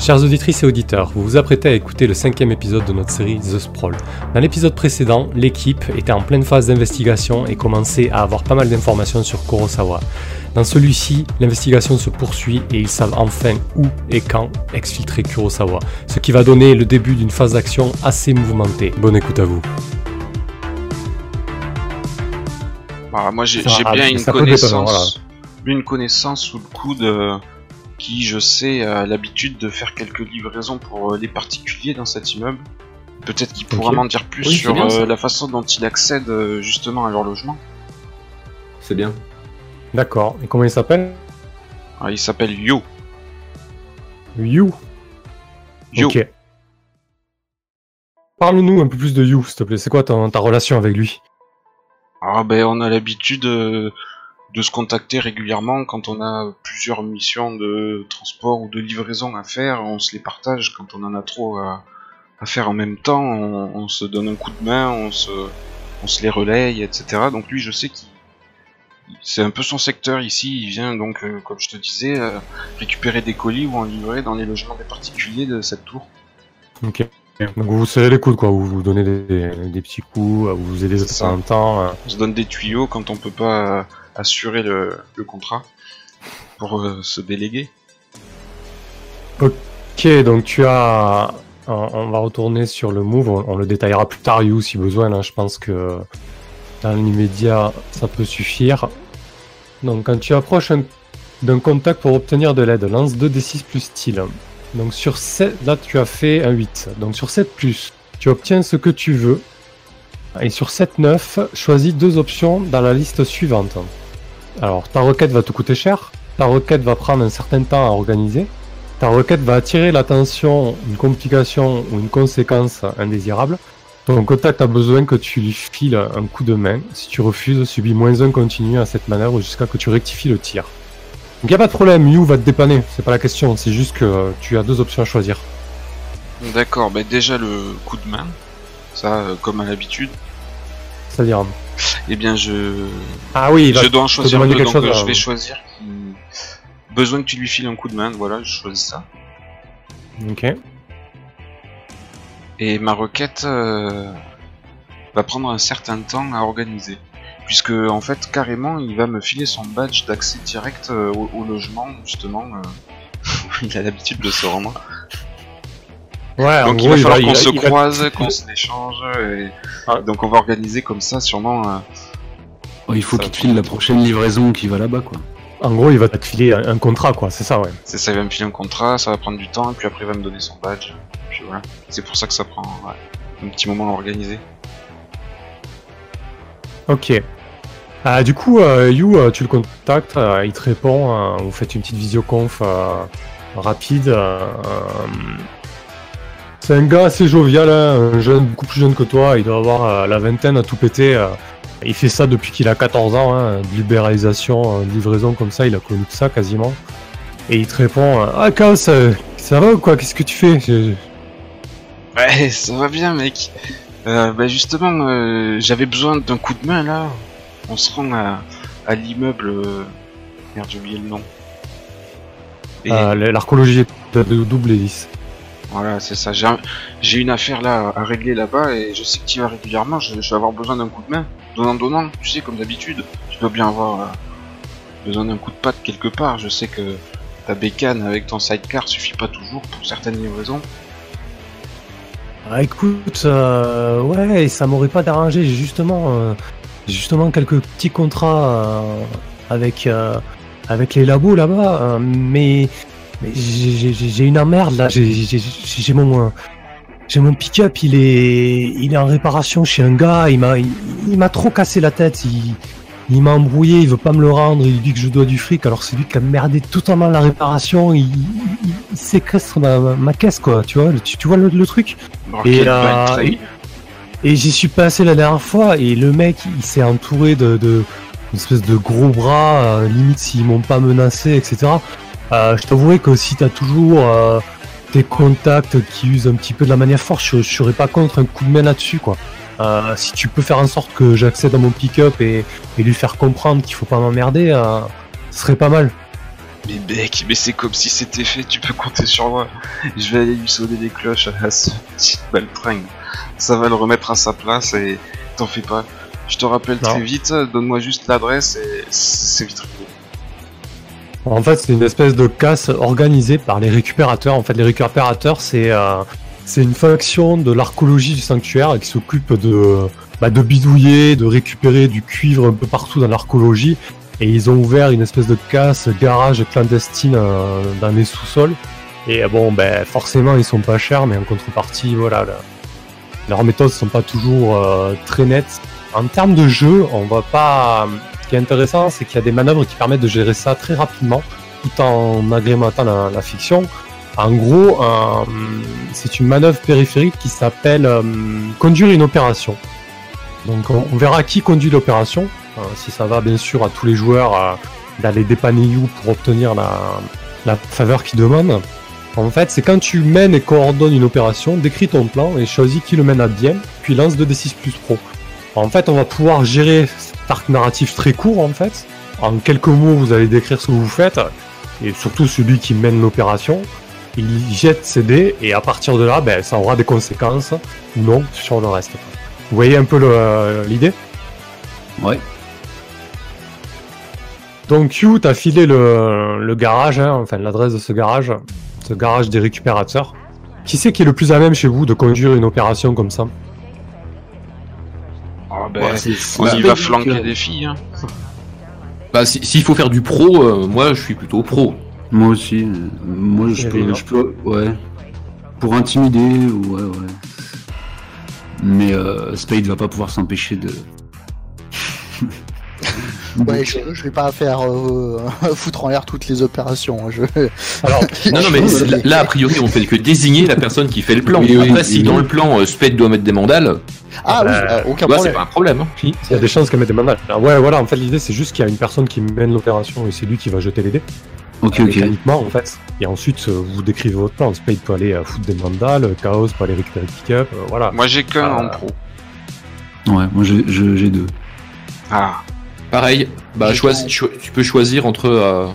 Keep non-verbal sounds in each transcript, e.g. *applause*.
Chers auditrices et auditeurs, vous vous apprêtez à écouter le cinquième épisode de notre série The Sprawl. Dans l'épisode précédent, l'équipe était en pleine phase d'investigation et commençait à avoir pas mal d'informations sur Kurosawa. Dans celui-ci, l'investigation se poursuit et ils savent enfin où et quand exfiltrer Kurosawa, ce qui va donner le début d'une phase d'action assez mouvementée. Bonne écoute à vous. Bah, moi j'ai bien une connaissance sous le coude euh, qui, je sais, a l'habitude de faire quelques livraisons pour euh, les particuliers dans cet immeuble. Peut-être qu'il pourra m'en dire plus Oui, sur bien, euh, la façon dont il accède euh, justement à leur logement. C'est bien. D'accord. Et comment il s'appelle? Ah, il s'appelle Yo. You. Yo. Ok. Parle-nous un peu plus de You, s'il te plaît. C'est quoi ta, ta relation avec lui? Ah ben on a l'habitude euh, de se contacter régulièrement quand on a plusieurs missions de transport ou de livraison à faire, on se les partage quand on en a trop à, à faire en même temps, on, on se donne un coup de main, on se, on se les relaye, etc. Donc lui je sais qu'il c'est un peu son secteur ici, il vient donc euh, comme je te disais euh, récupérer des colis ou en livrer dans les logements des particuliers de cette tour. Ok. Donc vous serrez les coudes, quoi. Vous vous donnez des, des petits coups, vous vous aidez de C'est temps en euh. On se donne des tuyaux quand on peut pas assurer le, contrat pour euh, se déléguer. Ok, donc tu as. On, va retourner sur le move. On, le détaillera plus tard, You, si besoin. Là, je pense que dans l'immédiat, ça peut suffire. Donc, quand tu approches un- d'un contact pour obtenir de l'aide, lance 2d6 plus style. Donc, sur 7, là, tu as fait un 8. Donc, sur 7 plus, tu obtiens ce que tu veux. Et sur 7-9, choisis deux options dans la liste suivante. Alors, ta requête va te coûter cher. Ta requête va prendre un certain temps à organiser. Ta requête va attirer l'attention, une complication ou une conséquence indésirable. Ton contact a besoin que tu lui files un coup de main. Si tu refuses, subis moins un continu à cette manœuvre jusqu'à que tu rectifies le tir. Donc y a pas de problème, You va te dépanner, c'est pas la question, c'est juste que euh, tu as deux options à choisir. D'accord, ben déjà le coup de main, ça euh, comme à l'habitude. C'est-à-dire... Eh bien je, Ah oui, je dois en choisir deux, donc chose, euh, je vais choisir qui... Besoin que tu lui files un coup de main, voilà, je choisis ça. Ok. Et ma requête euh, va prendre un certain temps à organiser. Puisque en fait carrément il va me filer son badge d'accès direct euh, au, au logement justement. euh, *laughs* il a l'habitude de se rendre. Ouais, en Donc il gros, va falloir qu'on se va- croise, qu'on se l'échange. Et... Ah. Donc on va organiser comme ça sûrement. euh, Oh, il faut Ça qu'il te file la prochaine livraison qui va là-bas, quoi. En gros, il va te filer un, un contrat, quoi, c'est ça, ouais. C'est ça, il va me filer un contrat, ça va prendre du temps, et puis après il va me donner son badge. Puis voilà. C'est pour ça que ça prend ouais, un petit moment à organiser. Ok. Ah, du coup, euh, You, euh, tu le contactes, euh, il te répond, euh, vous faites une petite visioconf euh, rapide. C'est un gars assez jovial, hein, un jeune, beaucoup plus jeune que toi, il doit avoir euh, la vingtaine à tout péter. euh. il fait ça depuis qu'il a 14 ans, hein, de libéralisation, euh, de livraison comme ça, il a connu que ça quasiment. Et il te répond, ah Chaos, ça va ou quoi? Qu'est-ce que tu fais? *laughs* Ouais, ça va bien, mec. Euh, bah justement, euh, j'avais besoin d'un coup de main là. On se rend à, à l'immeuble. euh, Merde, j'ai oublié le nom. Et L'archéologie de, de double hélice. Voilà, c'est ça. J'ai un- J'ai une affaire là à régler là-bas et je sais que tu vas régulièrement. Je, vais avoir besoin d'un coup de main. Donnant, donnant, tu sais, comme d'habitude. Tu dois bien avoir euh, besoin d'un coup de patte quelque part. Je sais que ta bécane avec ton sidecar suffit pas toujours pour certaines livraisons. Ah, écoute, euh, ouais, ça m'aurait pas dérangé. J'ai justement, euh, justement quelques petits contrats euh, avec avec les labos là-bas, mais, mais j'ai- une emmerde là. J'ai mon euh, j'ai mon pick-up, il est il est en réparation chez un gars. Il m'a il, il m'a trop cassé la tête. Il il m'a embrouillé, il veut pas me le rendre, il dit que je dois du fric, alors c'est lui qui a merdé totalement la réparation, il, il, il séquestre ma, ma, caisse quoi, tu vois, le- tu, tu vois le, le truc? Et, euh, et j'y suis passé la dernière fois et le mec il s'est entouré de, de une espèce de gros bras, euh, limite s'ils m'ont pas menacé, etc. Euh, je t'avouerai que si t'as toujours euh, tes contacts qui usent un petit peu de la manière forte, je, serais pas contre un coup de main là-dessus quoi. Euh, si tu peux faire en sorte que j'accède à mon pick-up et, et lui faire comprendre qu'il faut pas m'emmerder, euh, ce serait pas mal. Mais mec, mais c'est comme si c'était fait, tu peux compter sur moi. Je vais aller lui sonner des cloches à ce petit baltringue. Ça va le remettre à sa place et t'en fais pas. Je te rappelle Non. très vite, donne-moi juste l'adresse et c'est vite. En fait, c'est une espèce de casse organisée par les récupérateurs. En fait, les récupérateurs, c'est euh, c'est une faction de l'archéologie du sanctuaire qui s'occupe de, bah, de bidouiller, de récupérer du cuivre un peu partout dans l'archéologie. Et ils ont ouvert une espèce de casse garage clandestine euh, dans les sous-sols. Et euh, bon, ben forcément, ils sont pas chers, mais en contrepartie, voilà, leurs méthodes sont pas toujours euh, très nettes. En termes de jeu, on va pas. Qui est intéressant, c'est qu'il y a des manœuvres qui permettent de gérer ça très rapidement, tout en agrémentant la, fiction. En gros, euh, c'est une manœuvre périphérique qui s'appelle euh, conduire une opération. Donc, on, verra qui conduit l'opération, euh, si ça va bien sûr à tous les joueurs d'aller dépanner You pour obtenir la, la faveur qu'ils demandent. En fait, c'est quand tu mènes et coordonnes une opération, décris ton plan et choisis qui le mène à bien, puis lance 2d6 plus pro. En fait, on va pouvoir gérer arc narratif très court, en fait. En quelques mots, vous allez décrire ce que vous faites, et surtout celui qui mène l'opération. Il jette ses dés, et à partir de là, ben, ça aura des conséquences, ou non, sur le reste. Vous voyez un peu l'idée? Ouais. Donc, You, t'as filé le, le garage, hein, enfin l'adresse de ce garage, ce garage des récupérateurs. Qui c'est qui est le plus à même chez vous de conduire une opération comme ça? Ah ben, Ouais, on y va flanquer des filles. Hein. *laughs* Bah, si- s'il faut faire du pro, euh, moi je suis plutôt pro. Moi aussi. euh, Moi, je peux, je peux. Ouais. Pour intimider, ouais, ouais. Mais euh, Spade va pas pouvoir s'empêcher de. Ouais, je, je vais pas faire euh, *laughs* foutre en l'air toutes les opérations. hein, Je... *laughs* Alors, *laughs* Non, non, mais c'est- là, a priori, on fait que désigner la personne qui fait le plan. Oui, oui, Après, si oui. dans le plan, euh, Spade doit mettre des mandales, Ah oui, Euh, aucun bah, c'est problème. pas un problème. hein. il y a des chances qu'elle mette des mandales. Ouais, voilà, en fait, l'idée, c'est juste qu'il y a une personne qui mène l'opération et c'est lui qui va jeter les dés. Ok, ok. mécaniquement en fait. Et ensuite, euh, vous décrivez votre plan. Spade peut aller euh, foutre des mandales, Chaos peut aller récupérer le pick-up, euh, voilà. Moi j'ai qu'un en pro. Ouais, moi j'ai deux. Ah, Pareil, bah, cho- tu peux choisir entre. euh,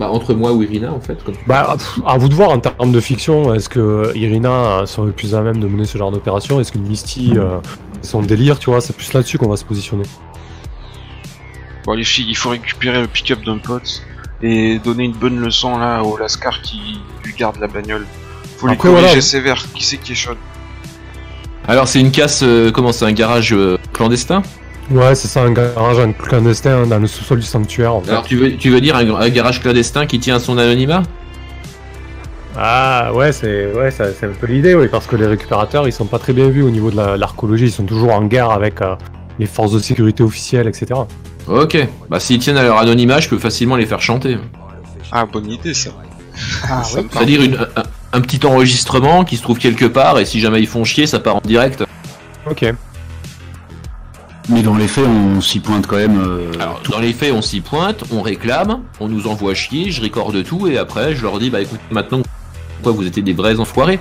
Bah, entre moi ou Irina, en fait. Comme... Bah, pff, à vous de voir en termes de fiction, est-ce que Irina serait plus à même de mener ce genre d'opération? Est-ce que Misty, euh, son délire, tu vois, c'est plus là-dessus qu'on va se positionner. bon les filles, il faut récupérer le pick-up d'un pote et donner une bonne leçon là au Lascar qui lui garde la bagnole. Faut lui Après, corriger voilà. sévère. Qui c'est qui est chaud? Alors, c'est une casse. euh, comment c'est un garage euh, clandestin? Ouais, c'est ça, un garage un clandestin hein, dans le sous-sol du sanctuaire. En fait. Alors, tu veux, tu veux dire un, un garage clandestin qui tient à son anonymat? Ah ouais, c'est ouais, ça- un peu l'idée, oui, parce que les récupérateurs, ils sont pas très bien vus au niveau de la- l'archéologie. Ils sont toujours en guerre avec euh, les forces de sécurité officielles, etc. Ok, bah s'ils tiennent à leur anonymat, je peux facilement les faire chanter. Ah, bonne idée ça. Ah, ouais. C'est-à-dire un petit enregistrement qui se trouve quelque part, et si jamais ils font chier, ça part en direct. Ok. Mais dans les faits, on s'y pointe quand même. euh, Alors, dans les faits, on s'y pointe, on réclame, on nous envoie chier, je recorde tout, et après, je leur dis, bah écoute, maintenant, quoi, vous étiez des vrais enfoirés,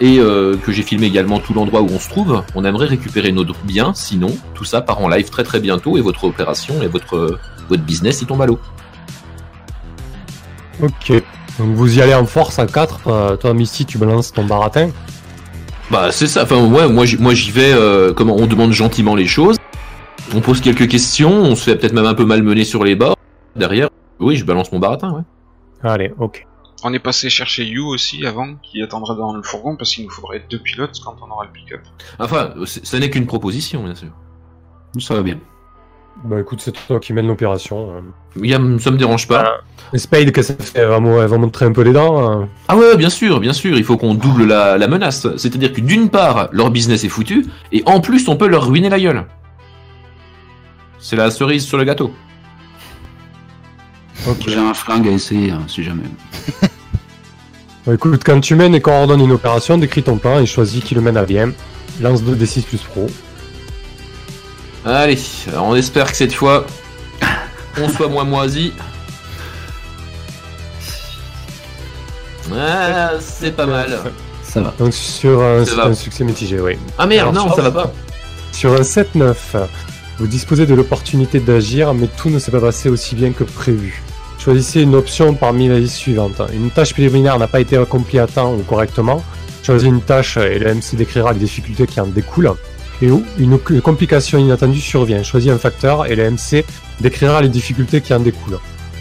et euh, que j'ai filmé également tout l'endroit où on se trouve, on aimerait récupérer notre bien, sinon, tout ça part en live très très bientôt, et votre opération et votre, votre business, il tombe à l'eau. Ok. Donc vous y allez en force à 4. toi, Misty, tu balances ton baratin? Bah c'est ça, enfin ouais, moi j'y- moi j'y vais, euh, comment on demande gentiment les choses, on pose quelques questions, on se fait peut-être même un peu malmener sur les bords, derrière, oui je balance mon baratin, ouais. Allez, ok. On est passé chercher You aussi avant, qui attendra dans le fourgon parce qu'il nous faudrait deux pilotes quand on aura le pick-up. Enfin, ce n'est qu'une proposition bien sûr. Ça va bien. Bah écoute, c'est toi qui mène l'opération. Il y a- ça me dérange pas. Spade, qu'est-ce que ça fait? Elle va, va montrer un peu les dents. euh. Ah ouais, bien sûr, bien sûr, il faut qu'on double la, la menace. C'est-à-dire que d'une part, leur business est foutu, et en plus, on peut leur ruiner la gueule. C'est la cerise sur le gâteau. J'ai un flingue à essayer, hein, si jamais. *laughs* Bah, écoute, quand tu mènes et coordonnes une opération, décris ton plan et choisis qui le mène à bien. Lance 2d6 plus pro. Allez, on espère que cette fois, *laughs* on soit moins moisi. Ah, c'est pas mal. Ça va. Donc sur un, va. un succès mitigé, oui. Ah merde, Alors, non, ça va pas. Sur un 7-9, vous disposez de l'opportunité d'agir, mais tout ne s'est pas passé aussi bien que prévu. choisissez une option parmi les suivantes. Une tâche préliminaire n'a pas été accomplie à temps ou correctement. Choisis une tâche et le MC décrira les difficultés qui en découlent. Et où une complication inattendue survient. Choisis un facteur et le MC décrira les difficultés qui en découlent.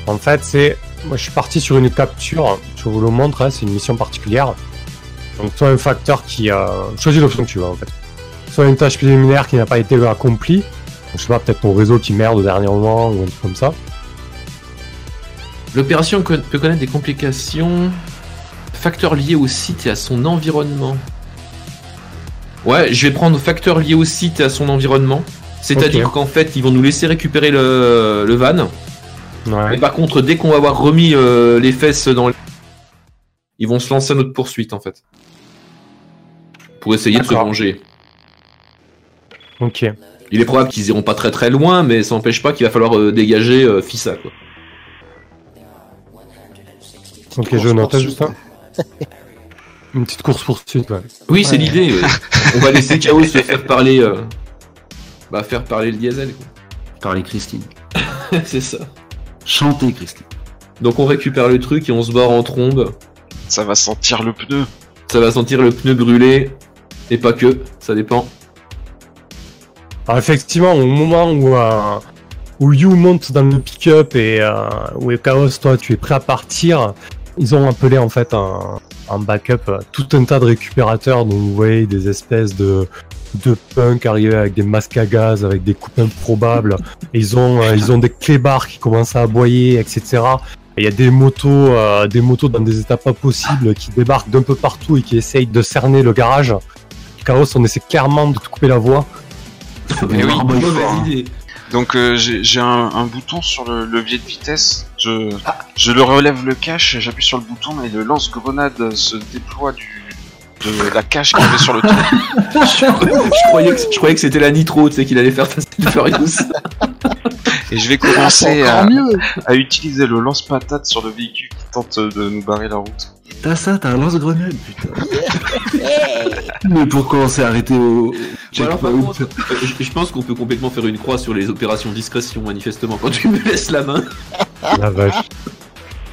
En fait, c'est. Moi, je suis parti sur une capture. Je vous le montre, hein, c'est une mission particulière. Donc, soit un facteur qui. Euh... Choisis l'option que tu veux, en fait. Soit une tâche préliminaire qui n'a pas été accomplie. Je sais pas, peut-être ton réseau qui merde au dernier moment ou un truc comme ça. L'opération peut connaître des complications. Facteurs liés au site et à son environnement. Ouais, je vais prendre facteurs liés au site et à son environnement. C'est-à-dire qu'en fait, ils vont nous laisser récupérer le, le van. Ouais. Mais par contre, dès qu'on va avoir remis euh, les fesses dans les... Ils vont se lancer à notre poursuite, en fait. Pour essayer de se venger. Ok. Il est probable qu'ils iront pas très très loin, mais ça n'empêche pas qu'il va falloir euh, dégager euh, Fissa, quoi. Ok, je note juste ça. *laughs* Une petite course poursuite, ouais. Oui, c'est Ouais. l'idée. ouais. *laughs* On va laisser Chaos se faire parler... euh, Bah, faire parler le diesel, quoi. Parler Christine. *laughs* c'est ça. Chanter Christine. Donc on récupère le truc et on se barre en trombe. Ça va sentir le pneu. Ça va sentir le pneu brûlé. Et pas que, ça dépend. Alors effectivement, au moment où, euh, où You monte dans le pick-up et euh, où Chaos, toi, tu es prêt à partir, ils ont appelé en fait un, un backup, euh, tout un tas de récupérateurs, donc vous voyez des espèces de de punk arrivés avec des masques à gaz, avec des coupes improbables. Ils ont ils ont des clébards qui commencent à aboyer, etc. Et il y a des motos, des motos dans des états pas possibles qui débarquent d'un peu partout et qui essayent de cerner le garage. Chaos, on essaie clairement de te couper la voie. Oui, hein. idée. Donc euh, j'ai un, un bouton sur le levier de vitesse. Je, je le relève le cache, j'appuie sur le bouton et le lance-grenade se déploie du, de la cache qu'il y avait sur le toit. *laughs* je croyais que, je croyais que c'était la nitro, tu sais, qu'il allait faire Fast Furious. *laughs* Et je vais commencer à, à utiliser le lance-patate sur le véhicule qui tente de nous barrer la route. T'as ça, t'as un lance-grenade, putain. Mais pourquoi on s'est arrêté au checkpoint je, je pense qu'on peut complètement faire une croix sur les opérations discrétion, manifestement, quand tu me laisses la main. La vache.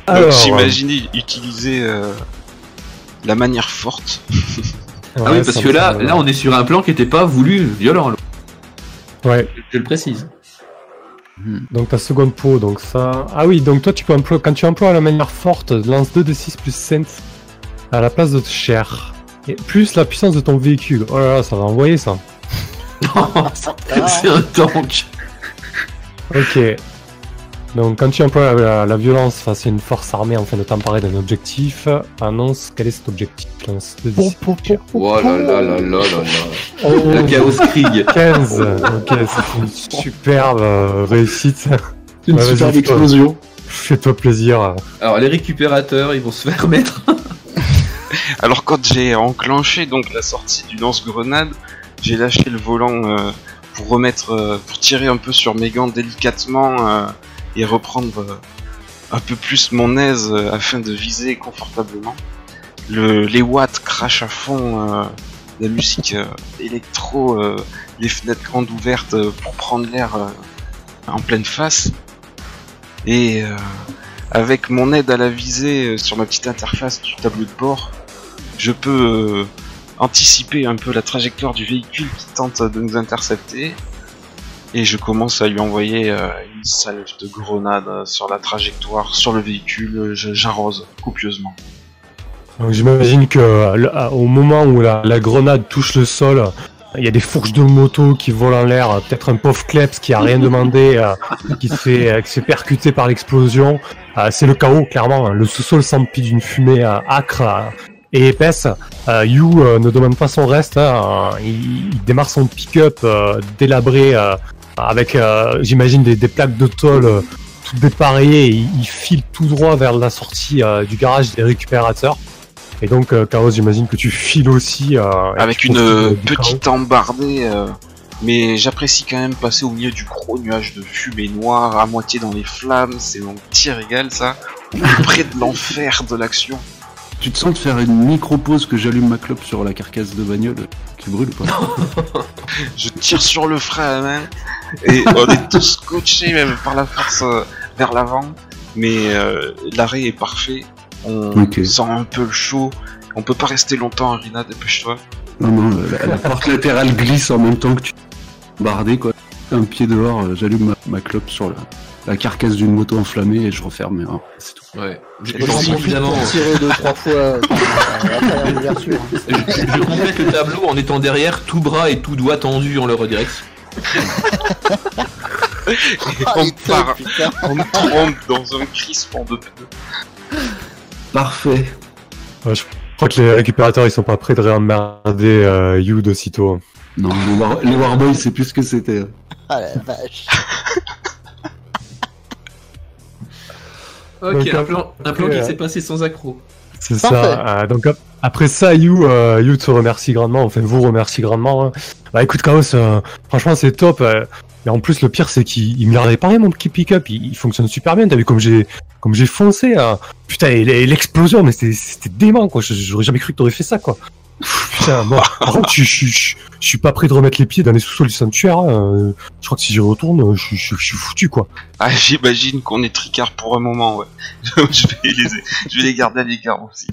Alors, j'imagine utiliser euh, la manière forte. ah oui, ouais, parce que là, là, on est sur un plan qui était pas voulu violent. là. Ouais, Je le précise. Donc ta seconde peau, donc ça. Ah oui, donc toi tu peux employer, quand tu emploies la manière forte, lance 2 de 6 plus sense à la place de chair. Et plus la puissance de ton véhicule. Oh là là, ça va envoyer ça. *laughs* *laughs* c'est un tank. Ok. Donc quand tu emploies la, la- la violence face à une force armée afin de t'emparer d'un objectif, annonce quel est cet objectif. Lance 2 de Pom, 6. pom, pom, pom, Oh là là là là là là. La Chaos Krieg. 15. Ok, c'est une superbe euh, réussite. Une Ouais, superbe explosion. Fais-toi plaisir. Alors, les récupérateurs, ils vont se faire mettre. *laughs* Alors quand j'ai enclenché donc la sortie du lance-grenade, j'ai lâché le volant euh, pour remettre, euh, pour tirer un peu sur mes gants délicatement euh, reprendre euh, un peu plus mon aise euh, afin de viser confortablement. Le, les watts crachent à fond, euh, la musique électro, les fenêtres grandes ouvertes pour prendre l'air en pleine face. Et avec mon aide à la visée sur ma petite interface du tableau de bord, je peux anticiper un peu la trajectoire du véhicule qui tente de nous intercepter. Et je commence à lui envoyer salve de grenades euh, sur la trajectoire, sur le véhicule, j'arrose copieusement. Donc j'imagine que euh, euh, au moment où la, grenade touche le sol, il y a des fourches de moto qui volent en l'air, peut-être un pauvre Kleps qui a rien demandé, euh, qui se fait, par l'explosion. C'est le chaos, clairement. hein. Le sous-sol s'emplit d'une fumée euh, et épaisse. Euh, euh, ne demande pas son reste. hein. Il, démarre son pick-up délabré avec, euh, j'imagine, des, des plaques de tôle euh, toutes dépareillées. Et il, il file tout droit vers la sortie euh, du garage des récupérateurs. Et donc, euh, Chaos, j'imagine que tu files aussi. euh, Avec une petite embardée, euh, mais j'apprécie quand même passer au milieu du gros nuage de fumée noire, à moitié dans les flammes, c'est mon petit régal ça, près de l'enfer de l'action. Tu te sens de faire une micro-pause que j'allume ma clope sur la carcasse de bagnole qui brûle ou pas *laughs* Je tire sur le frein à la main et on est tous scotchés même par la force euh, vers l'avant. mais euh, l'arrêt est parfait. On sent un peu le chaud. On peut pas rester longtemps, Arina, dépêche-toi. Non, non, la, la porte latérale glisse en même temps que tu bardé quoi. Un pied dehors, euh, j'allume ma, ma clope sur la, la carcasse d'une moto enflammée et je referme. oh, c'est tout. Ouais. Je, évidemment, tirer deux, trois fois euh, l'ouverture. je, je complète le tableau en étant derrière, tout bras et tout doigt tendu en leur direction. *laughs* Ah, on part. On dans un crispement de pneus. Parfait. Ouais, je crois que les récupérateurs ils sont pas prêts de réemmerder euh, You d'aussitôt. Non, les, war, les Warboys, c'est plus ce que c'était. Ah la vache. *laughs* Ok, Donc, un plan, un plan qui euh, s'est passé sans accroc. C'est ça. euh, donc ap- après ça, You, euh, You te remercie grandement. Enfin, vous remercie grandement. hein. Bah écoute, Chaos, euh, franchement, c'est top. euh, et en plus, le pire, c'est qu'il il me l'a réparé mon petit pick-up. Il, il fonctionne super bien. T'as vu comme j'ai comme j'ai foncé. hein. Putain, et l'explosion, mais c'était dément quoi. J'aurais jamais cru que t'aurais fait ça quoi. Putain, par contre, je, je, je, je suis pas prêt de remettre les pieds dans les sous-sols du sanctuaire. hein. Euh, Je crois que si j'y retourne, je, je, je suis foutu quoi. Ah, j'imagine qu'on est tricard pour un moment, ouais. *laughs* je, vais les, je vais les garder à l'écart aussi.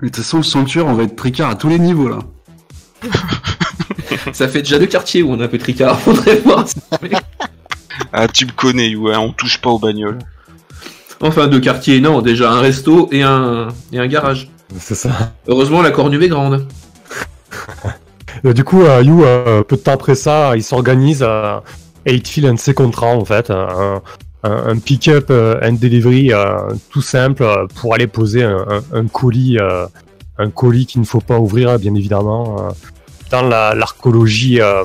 Mais de toute façon, le sanctuaire, on va être tricard à tous les niveaux là. *laughs* Ça fait déjà deux quartiers où on a un peu tricard. Faudrait voir. ça. Ah, tu me connais, ouais, on touche pas aux bagnoles. Enfin, deux quartiers, non, déjà un resto et un, et un garage. C'est ça. Heureusement, la Cornue est grande. *laughs* Euh, du coup, euh, You, euh, peu de temps après ça, il s'organise euh, et il te file un de ses contrats, en fait, un, un- un pick-up and delivery euh, tout simple pour aller poser un, un- un colis, euh, un colis qu'il ne faut pas ouvrir, bien évidemment, euh, dans la- l'archéologie euh,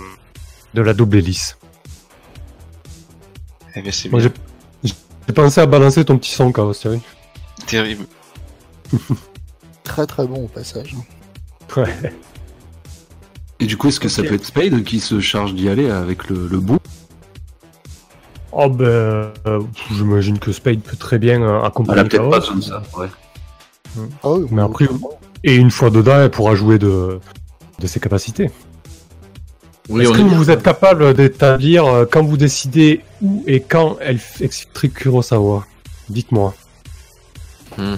de la double hélice. Eh ben, Moi, bien. j'ai pensé à balancer ton petit son, vu Terrible. *laughs* Très très bon au passage. Ouais. Et du coup, est-ce que ça peut être Spade qui se charge d'y aller avec le, le bout? Oh ben, euh, j'imagine que Spade peut très bien euh, Elle accompagner a peut-être pas besoin de ça. Ouais. Ah oui, Mais après, et une fois dedans, elle pourra jouer de, de ses capacités. Oui, Est-ce que est bien. vous êtes capable d'établir euh, quand vous décidez où et quand elle exfiltre Kurosawa? Dites-moi. Mhm.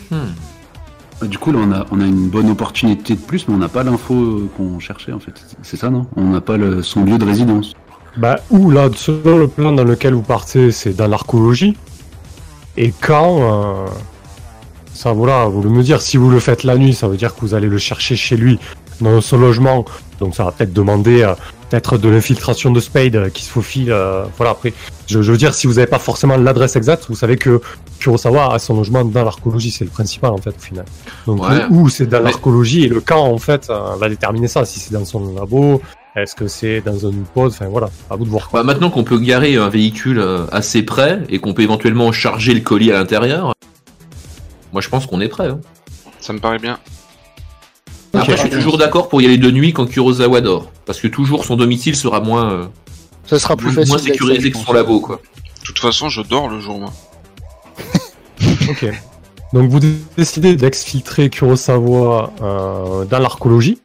Du coup, là, on a, on a une bonne opportunité de plus, mais on n'a pas l'info euh, qu'on cherchait en fait. C'est ça, non? On n'a pas son lieu de résidence. Bah, où là, selon le plan dans lequel vous partez, c'est dans l'archéologie. Et quand, euh, ça voilà, vous le me dire, si vous le faites la nuit, ça veut dire que vous allez le chercher chez lui, dans son logement. Donc ça va peut-être demander euh, peut-être de l'infiltration de Spade euh, qui se faufile. euh, voilà, après, je, je veux dire, si vous n'avez pas forcément l'adresse exacte, vous savez que Kurosawa a son logement dans l'archéologie, c'est le principal en fait au final. Donc Ouais. où c'est dans l'archéologie et le quand en fait euh, va déterminer ça. Si c'est dans son labo, est-ce que c'est dans une pause, enfin voilà, à vous de voir. Bah, maintenant qu'on peut garer un véhicule euh, assez près et qu'on peut éventuellement charger le colis à l'intérieur, moi je pense qu'on est prêt. hein. Ça me paraît bien. Après, je suis toujours d'accord pour y aller de nuit quand Kurosawa dort. Parce que toujours son domicile sera moins, euh, Ça sera plus facile. moins sécurisé que son labo, quoi. De toute façon, je dors le jour, moi. *laughs* Ok. Donc vous décidez d'exfiltrer Kurosawa euh, dans l'archéologie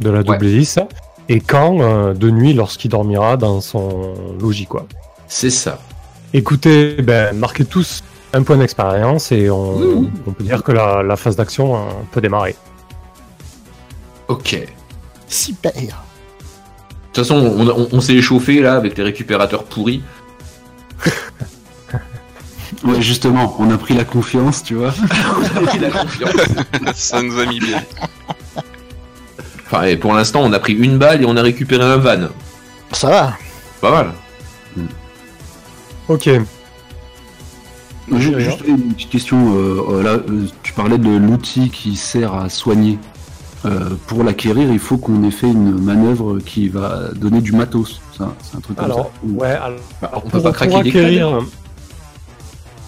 de la double hélice. Et quand euh, De nuit, lorsqu'il dormira dans son logis, quoi. C'est ça. Écoutez, ben, marquez tous un point d'expérience et on, on peut dire que la, la phase d'action euh, peut démarrer. Ok. De Super. toute façon, on, on- on s'est échauffé là avec les récupérateurs pourris. *laughs* Ouais, justement, on a pris la confiance, tu vois. *laughs* On a pris la confiance. *laughs* Ça nous a mis bien. Enfin, et pour l'instant, on a pris une balle et on a récupéré un van. Ça va. Pas mal. Ok. Juste une petite question. euh, euh, là, euh, tu parlais de l'outil qui sert à soigner. Euh, pour l'acquérir, il faut qu'on ait fait une manœuvre qui va donner du matos. Ça, C'est un truc comme Alors, ça. Ou- ouais, alors, on peut pour, pas pour craquer des acquérir,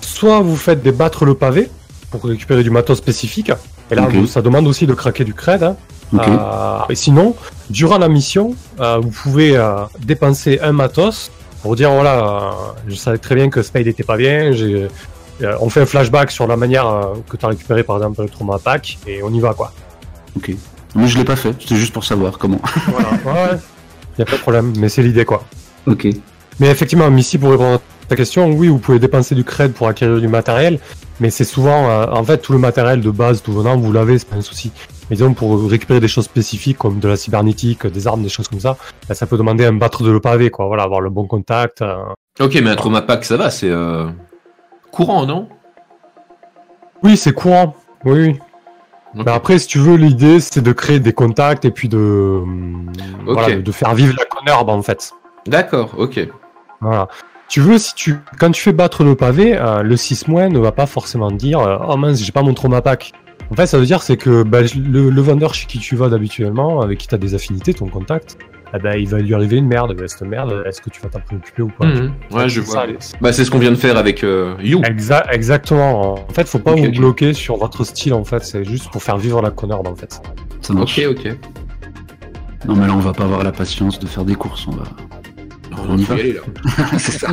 soit vous faites des battre le pavé pour récupérer du matos spécifique. Et là, ça demande aussi de craquer du cred. hein. Euh, et sinon, durant la mission, euh, vous pouvez euh, dépenser un matos pour dire voilà, euh, je savais très bien que Spade était pas bien. j'ai- euh, on fait un flashback sur la manière euh, que tu as récupéré par exemple le trauma pack et on y va quoi. Ok. Mais je l'ai pas fait. C'était juste pour savoir comment. Voilà, *laughs* ouais, ouais. Y a pas de problème, mais c'est l'idée quoi. ok. Mais effectivement, Missy, pour répondre à ta question, oui, vous pouvez dépenser du cred pour acquérir du matériel, mais c'est souvent, euh, en fait, tout le matériel de base, tout venant, vous l'avez, c'est pas un souci. Mais disons, pour récupérer des choses spécifiques, comme de la cybernétique, des armes, des choses comme ça, bah, ça peut demander un battre de le pavé, quoi. Voilà, avoir le bon contact. euh. Ok, mais un trauma pack, ça va, c'est euh, courant, non? Oui, c'est courant. Oui, oui. Mais après, si tu veux, l'idée, c'est de créer des contacts et puis de, voilà, de faire vivre la connerbe, en fait. D'accord, ok. Voilà. Tu veux, si tu, quand tu fais battre le pavé, euh, le 6 moins ne va pas forcément dire euh, Oh mince, j'ai pas mon trauma pack. En fait, ça veut dire c'est que bah, le, le vendeur chez qui tu vas d'habituellement, avec qui tu as des affinités, ton contact, eh ben, il va lui arriver une merde. Cette merde, est-ce que tu vas t'en préoccuper ou pas? Mhm. Ouais, je vois. Bah, c'est ce qu'on vient de faire avec euh, You. Exa- exactement. En fait, faut pas vous bloquer sur votre style, en fait. C'est juste pour faire vivre la connerbe, en fait. Ça marche. Ok, ok. Non, mais là, on va pas avoir la patience de faire des courses. On va. On y va. Aller, là. *laughs* c'est ça.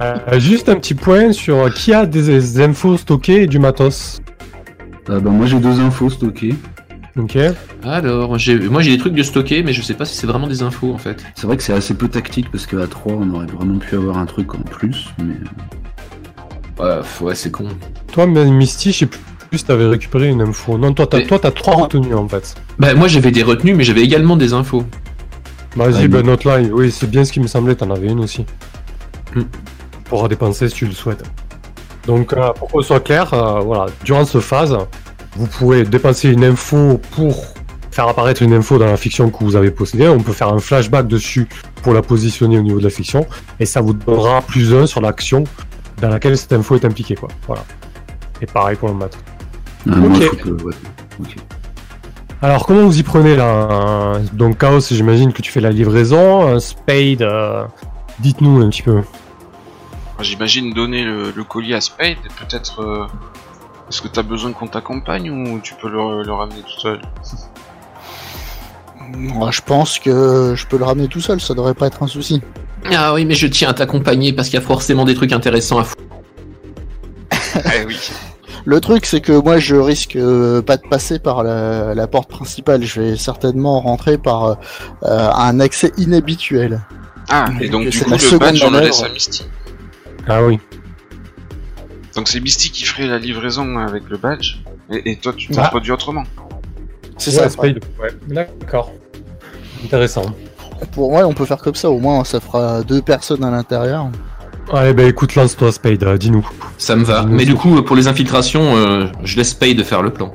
Euh, juste un petit point sur qui a des, des infos stockées et du matos? Euh, bah, moi, j'ai deux infos stockées. Ok. Alors, j'ai- moi j'ai des trucs de stocker, mais je sais pas si c'est vraiment des infos en fait. C'est vrai que c'est assez peu tactique parce qu'à 3, on aurait vraiment pu avoir un truc en plus. Mais Ouais, ouais c'est con. Toi, Misty, je sais plus si t'avais récupéré une info. Non, toi, t'as, Mais- toi, t'as trois retenues, en fait. Bah, moi j'avais des retenues, mais j'avais également des infos. Vas-y, ben mais- note là. Oui, c'est bien ce qui me semblait, t'en avais une aussi. Hmm. Pour dépenser si tu le souhaites. Donc, euh, pour qu'on soit clair, euh, voilà, durant cette phase, vous pourrez dépenser une info pour faire apparaître une info dans la fiction que vous avez possédée. On peut faire un flashback dessus pour la positionner au niveau de la fiction. Et ça vous donnera plus un sur l'action dans laquelle cette info est impliquée, quoi. Voilà. Et pareil pour le mat. ouais. Ok. Alors, comment vous y prenez là Donc, Chaos, j'imagine que tu fais la livraison. Spade, euh, dites-nous un petit peu. J'imagine donner le, le colis à Spade et peut-être. euh, Est-ce que t'as besoin qu'on t'accompagne ou tu peux le, le ramener tout seul Moi, je pense que je peux le ramener tout seul, ça devrait pas être un souci. Ah oui, mais je tiens à t'accompagner parce qu'il y a forcément des trucs intéressants à foutre. Eh oui. Le truc, c'est que moi, je risque euh, pas de passer par la, la porte principale. Je vais certainement rentrer par euh, un accès inhabituel. Ah, et donc Que du c'est coup la le badge on le laisse à Misty. Ah oui. Donc c'est Misty qui ferait la livraison avec le badge et, et toi tu Ah. t'introduis autrement. C'est Ouais, ça. Spade. Ouais, d'accord. Intéressant. Pour moi, on peut faire comme ça. Au moins, ça fera deux personnes à l'intérieur. Allez, bah écoute, lance-toi, Spade, euh, dis-nous. Ça me va. Mais du coup, pour les infiltrations, euh, je laisse Paye de faire le plan.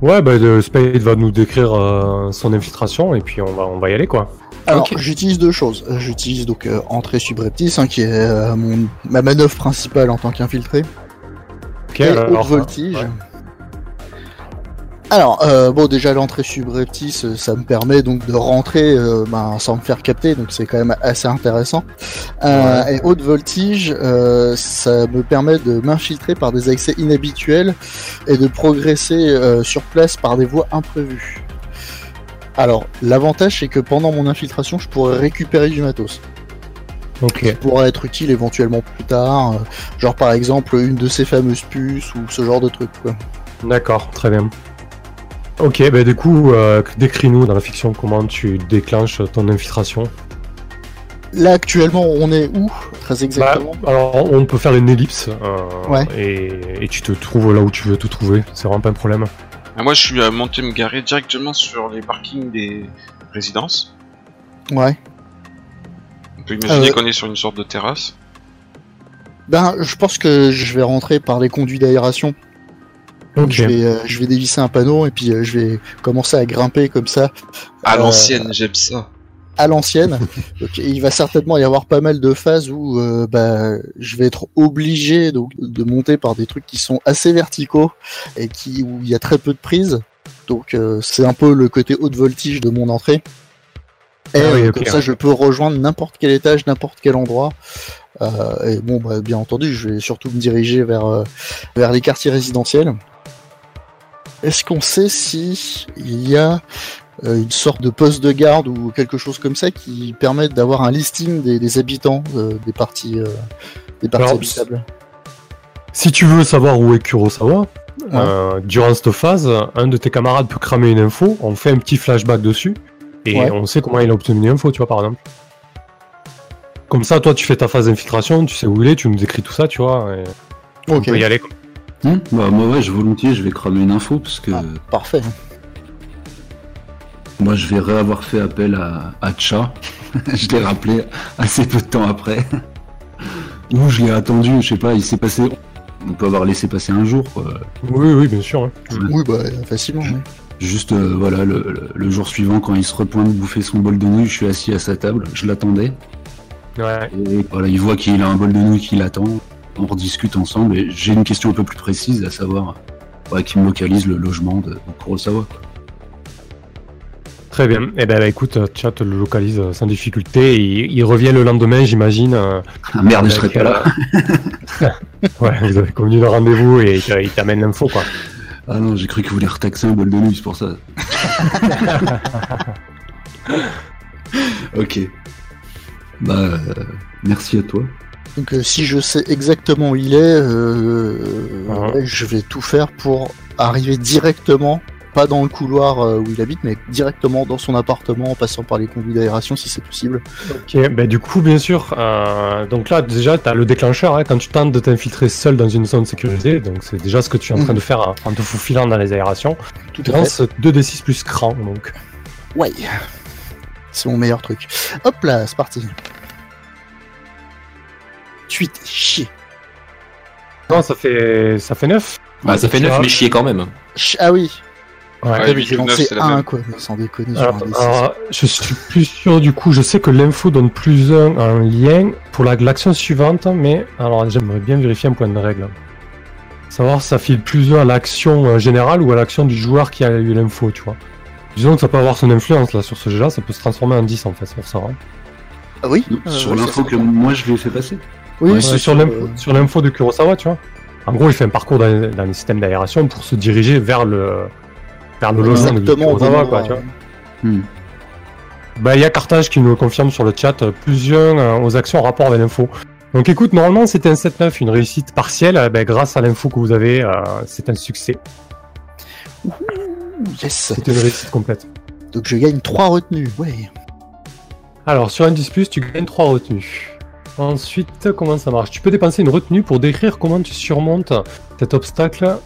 Ouais, bah de- Spade va nous décrire euh, son infiltration et puis on va, on va y aller, quoi. Alors, j'utilise deux choses. J'utilise donc euh, entrée subreptice, hein, qui est euh, mon, ma manœuvre principale en tant qu'infiltré. Ok, et alors. haute voltige. ouais. Alors, euh, bon, déjà l'entrée subreptice, ça me permet donc de rentrer euh, ben, sans me faire capter, donc c'est quand même assez intéressant. Euh, Et haute voltige, euh, ça me permet de m'infiltrer par des accès inhabituels et de progresser euh, sur place par des voies imprévues. Alors, l'avantage c'est que pendant mon infiltration, je pourrais récupérer du matos. Ok. qui pourra être utile éventuellement plus tard, euh, genre par exemple une de ces fameuses puces ou ce genre de truc. Quoi. D'accord, très bien. Ok, bah du coup, euh, décris-nous dans la fiction comment tu déclenches ton infiltration. Là actuellement on est où Très exactement? Bah, alors, on peut faire une ellipse euh, Ouais. et, et tu te trouves là où tu veux te trouver. C'est vraiment pas un problème. Et moi je suis euh, monté me garer directement sur les parkings des résidences. Ouais. On peut imaginer Euh, qu'on est sur une sorte de terrasse. Ben je pense que je vais rentrer par les conduits d'aération. Je, vais, euh, je vais dévisser un panneau et puis euh, je vais commencer à grimper comme ça À euh, l'ancienne, j'aime ça. À l'ancienne. *laughs* Il va certainement y avoir pas mal de phases où euh, bah, je vais être obligé donc, de monter par des trucs qui sont assez verticaux et qui où il y a très peu de prise. Donc euh, c'est un peu le côté haute voltige de mon entrée. Et Ah oui, euh, comme ça, je peux rejoindre n'importe quel étage, n'importe quel endroit. Et bon, bah, bien entendu, je vais surtout me diriger vers vers les quartiers résidentiels. Est-ce qu'on sait si il y a une sorte de poste de garde ou quelque chose comme ça qui permette d'avoir un listing des, des habitants euh, des parties, euh, des parties Alors, habitables. Si tu veux savoir où est Kurosawa, euh, durant cette phase, un de tes camarades peut cramer une info, on fait un petit flashback dessus, et Ouais. on sait comment il a obtenu l'info, tu vois, par exemple. Comme ça, toi, tu fais ta phase d'infiltration, tu sais où il est, tu nous décris tout ça, tu vois. Et... On peut y aller. Hum bah, moi, ouais, je volontiers, je vais cramer une info parce que Ah. parfait. Moi, je vais réavoir fait appel à, à Tcha. *laughs* je l'ai rappelé assez peu de temps après. Ou je l'ai attendu, je sais pas, il s'est passé. On peut avoir laissé passer un jour, quoi. Oui, oui, bien sûr. hein. Oui, bah facilement. Juste, euh, voilà, le, le- le jour suivant, quand il se repointe bouffer son bol de nouilles, je suis assis à sa table, je l'attendais. Ouais. Et voilà, il voit qu'il a un bol de nouilles qui l'attend. On rediscute ensemble et j'ai une question un peu plus précise, à savoir ouais, qui me localise le logement de, de Kurosawa. Très bien. Eh ben, bah, écoute, chat le localise sans difficulté. Il, il revient le lendemain, j'imagine. Ah merde, je avec, serais pas là. euh, *laughs* ouais, vous avez convenu le rendez-vous et il t'a- il t'amène l'info, quoi. Ah non, j'ai cru qu'il voulait retaxer un bol de nouilles, c'est pour ça. *laughs* ok. Bah, euh, merci à toi. Donc euh, si je sais exactement où il est, euh, ouais, je vais tout faire pour arriver directement, pas dans le couloir euh, où il habite, mais directement dans son appartement en passant par les conduits d'aération si c'est possible. Ok, bah, du coup, bien sûr. euh, donc là, déjà, tu as le déclencheur hein, quand tu tentes de t'infiltrer seul dans une zone sécurisée. Donc, c'est déjà ce que tu es en train de faire hein, en te faufilant dans les aérations. Tout Tu à fait. lances 2d6 plus cran. Donc, Ouais. C'est mon meilleur truc. Hop là, c'est parti. 8, chier. non, ça fait, ça fait 9. Bah, ça fait 9, mais chier quand même. Ch- Ah oui, Ouais. Ouais, j'ai huit ou neuf, lancé c'est la 1 même. quoi, sans déconner. sur Alors, un D6. alors, je suis plus sûr du coup, je sais que l'info donne plus un en lien pour la- l'action suivante, mais alors j'aimerais bien vérifier un point de règle. Savoir si ça file plus un à l'action euh, générale ou à l'action du joueur qui a eu l'info, tu vois. Disons que ça peut avoir son influence là sur ce jeu-là, ça peut se transformer en 10 en fait, c'est pour ça. hein. Ah oui Sur Euh, l'info ça, que moi je lui ai fait passer. Oui, Ouais, c'est sur sur, l'info euh, sur l'info de Kurosawa, tu vois. En gros, il fait un parcours dans, dans les systèmes d'aération pour se diriger vers le vers le logement de exactement au quoi, tu vois. Hmm. Bah, il y a Carthage qui nous confirme sur le chat, euh, plusieurs euh, aux actions en rapport avec l'info. Donc écoute, normalement c'était un 7-9, une réussite partielle, euh, bah, grâce à l'info que vous avez, euh, c'est un succès. Yes. C'est une réussite complète. Donc je gagne 3 retenues, ouais. Alors sur Indice Plus, tu gagnes 3 retenues. Ensuite, comment ça marche? Tu peux dépenser une retenue pour décrire comment tu surmontes cet obstacle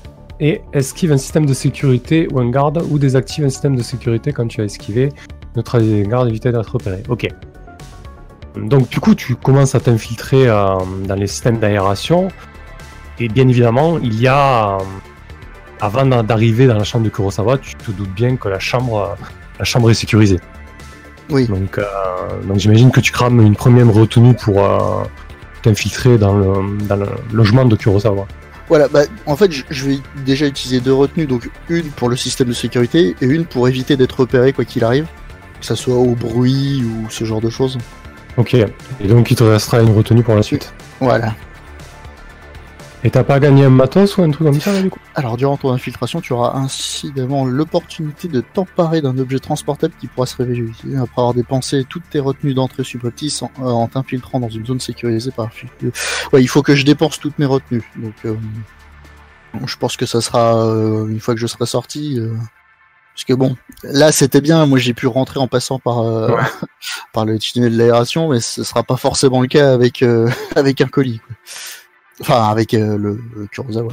et esquive un système de sécurité ou un garde ou désactive un système de sécurité quand tu as esquivé, neutraliser un garde, éviter d'être repéré. Ok. Donc du coup, tu commences à t'infiltrer euh, dans les systèmes d'aération et bien évidemment, il y a, euh, avant d'a- d'arriver dans la chambre de Kurosawa, tu te doutes bien que la chambre, euh, la chambre est sécurisée. Oui. Donc, donc j'imagine que tu crames une première retenue pour t'infiltrer dans le, dans le logement de Kurosawa. Voilà, bah, en fait, je- vais déjà utiliser deux retenues, donc une pour le système de sécurité et une pour éviter d'être repéré quoi qu'il arrive, que ça soit au bruit ou ce genre de choses. Ok. Et donc il te restera une retenue pour la suite. Voilà. Et t'as pas gagné un matos ou un truc comme ça là, du coup Alors, durant ton infiltration, tu auras incidemment l'opportunité de t'emparer d'un objet transportable qui pourra se révéler utile après avoir dépensé toutes tes retenues d'entrée subreptice en, euh, en t'infiltrant dans une zone sécurisée par Ouais, il faut que je dépense toutes mes retenues. Donc, euh, je pense que ça sera euh, une fois que je serai sorti. euh, parce que bon, là c'était bien, moi j'ai pu rentrer en passant par euh, Ouais. *laughs* par le tunnel de l'aération, mais ce sera pas forcément le cas avec euh, *laughs* avec un colis. quoi. Enfin, avec euh, le, le Kurosawa.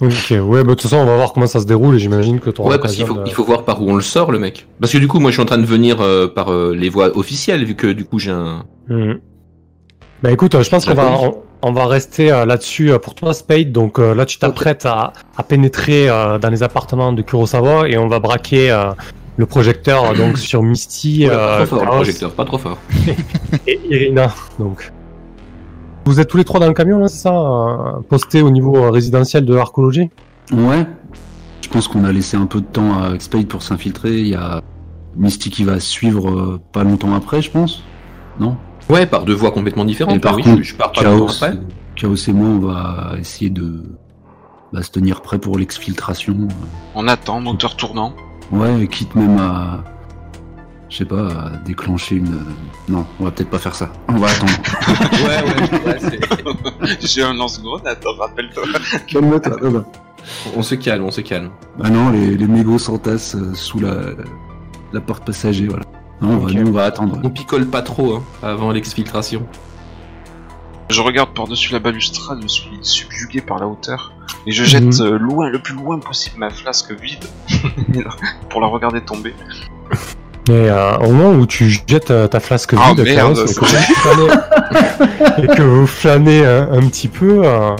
Ok, ouais, bah de toute façon on va voir comment ça se déroule et j'imagine que t'auras Ouais, parce qu'il faut, de- il faut voir par où on le sort, le mec. Parce que du coup, moi, je suis en train de venir euh, par euh, les voies officielles, vu que du coup, j'ai un. Mhm. Bah écoute, euh, je pense qu'on va, on, on va rester euh, là-dessus euh, pour toi, Spade. Donc euh, là, tu t'apprêtes à, à pénétrer euh, dans les appartements de Kurosawa et on va braquer euh, le projecteur donc sur Misty, Ouais, pas euh, trop fort, le projecteur, pas trop fort. *laughs* et Irina. Donc, vous êtes tous les trois dans le camion, là, c'est ça, euh, posté au niveau euh, résidentiel de l'archéologie? Ouais. Je pense qu'on a laissé un peu de temps à Spade pour s'infiltrer. Il y a Misty qui va suivre euh, pas longtemps après, je pense. Non? Ouais, par deux voies complètement différentes. Et par oui, contre, je, je pars pas Chaos, longtemps après. Chaos et moi, on va essayer de bah, se tenir prêt pour l'exfiltration. On attend, moteur tournant. Ouais, quitte même à. Je sais pas, déclencher une. Non, on va peut-être pas faire ça. On va attendre. *laughs* ouais, ouais, ouais, c'est- *laughs* J'ai un lance-grenade, rappelle-toi. Calme-toi. On se calme, on se calme. Ah non, les, les mégots s'entassent euh, sous la, la porte passager, voilà. Non, on va- nous, on va attendre. On picole pas trop hein, avant l'exfiltration. Je regarde par-dessus la balustrade, je suis subjugué par la hauteur, et je jette Mhm. euh, loin, le plus loin possible ma flasque vide *laughs* pour la regarder tomber. Et euh, au moment où tu jettes euh, ta flasque Ah, vide, merde, Carlos, et que vous flânez- *laughs* et que vous flânez un, un petit peu, euh,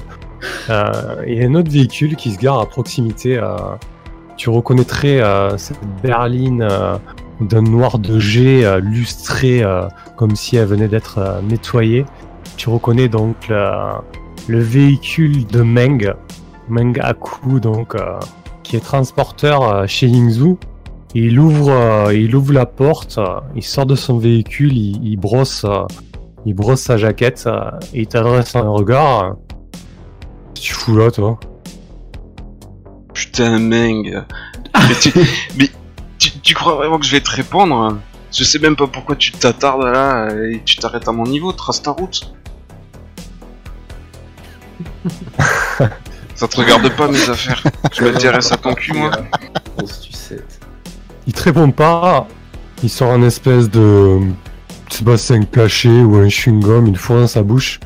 euh, il y a un autre véhicule qui se gare à proximité. euh, tu reconnaîtrais euh, cette berline euh, d'un noir de jet euh, lustré euh, comme si elle venait d'être euh, nettoyée. Tu reconnais donc le, le véhicule de Meng, Meng Aku, donc, euh, qui est transporteur euh, chez Yingzhou. Il ouvre, euh, il ouvre la porte, euh, il sort de son véhicule, il, il brosse, euh, il brosse sa jaquette euh, et il t'adresse un regard. euh, Qu'est-ce que tu fous là, toi Putain, Meng. Mais, tu, *laughs* mais tu, tu crois vraiment que je vais te répondre? Je sais même pas pourquoi tu t'attardes là et tu t'arrêtes à mon niveau, trace ta route. *laughs* Ça te regarde pas mes affaires? Je m'intéresse à ton cul, moi. Grosse sucette. Il te répond pas. Il sort un espèce de, je sais pas, c'est un cachet ou un chewing-gum, il fout dans sa bouche.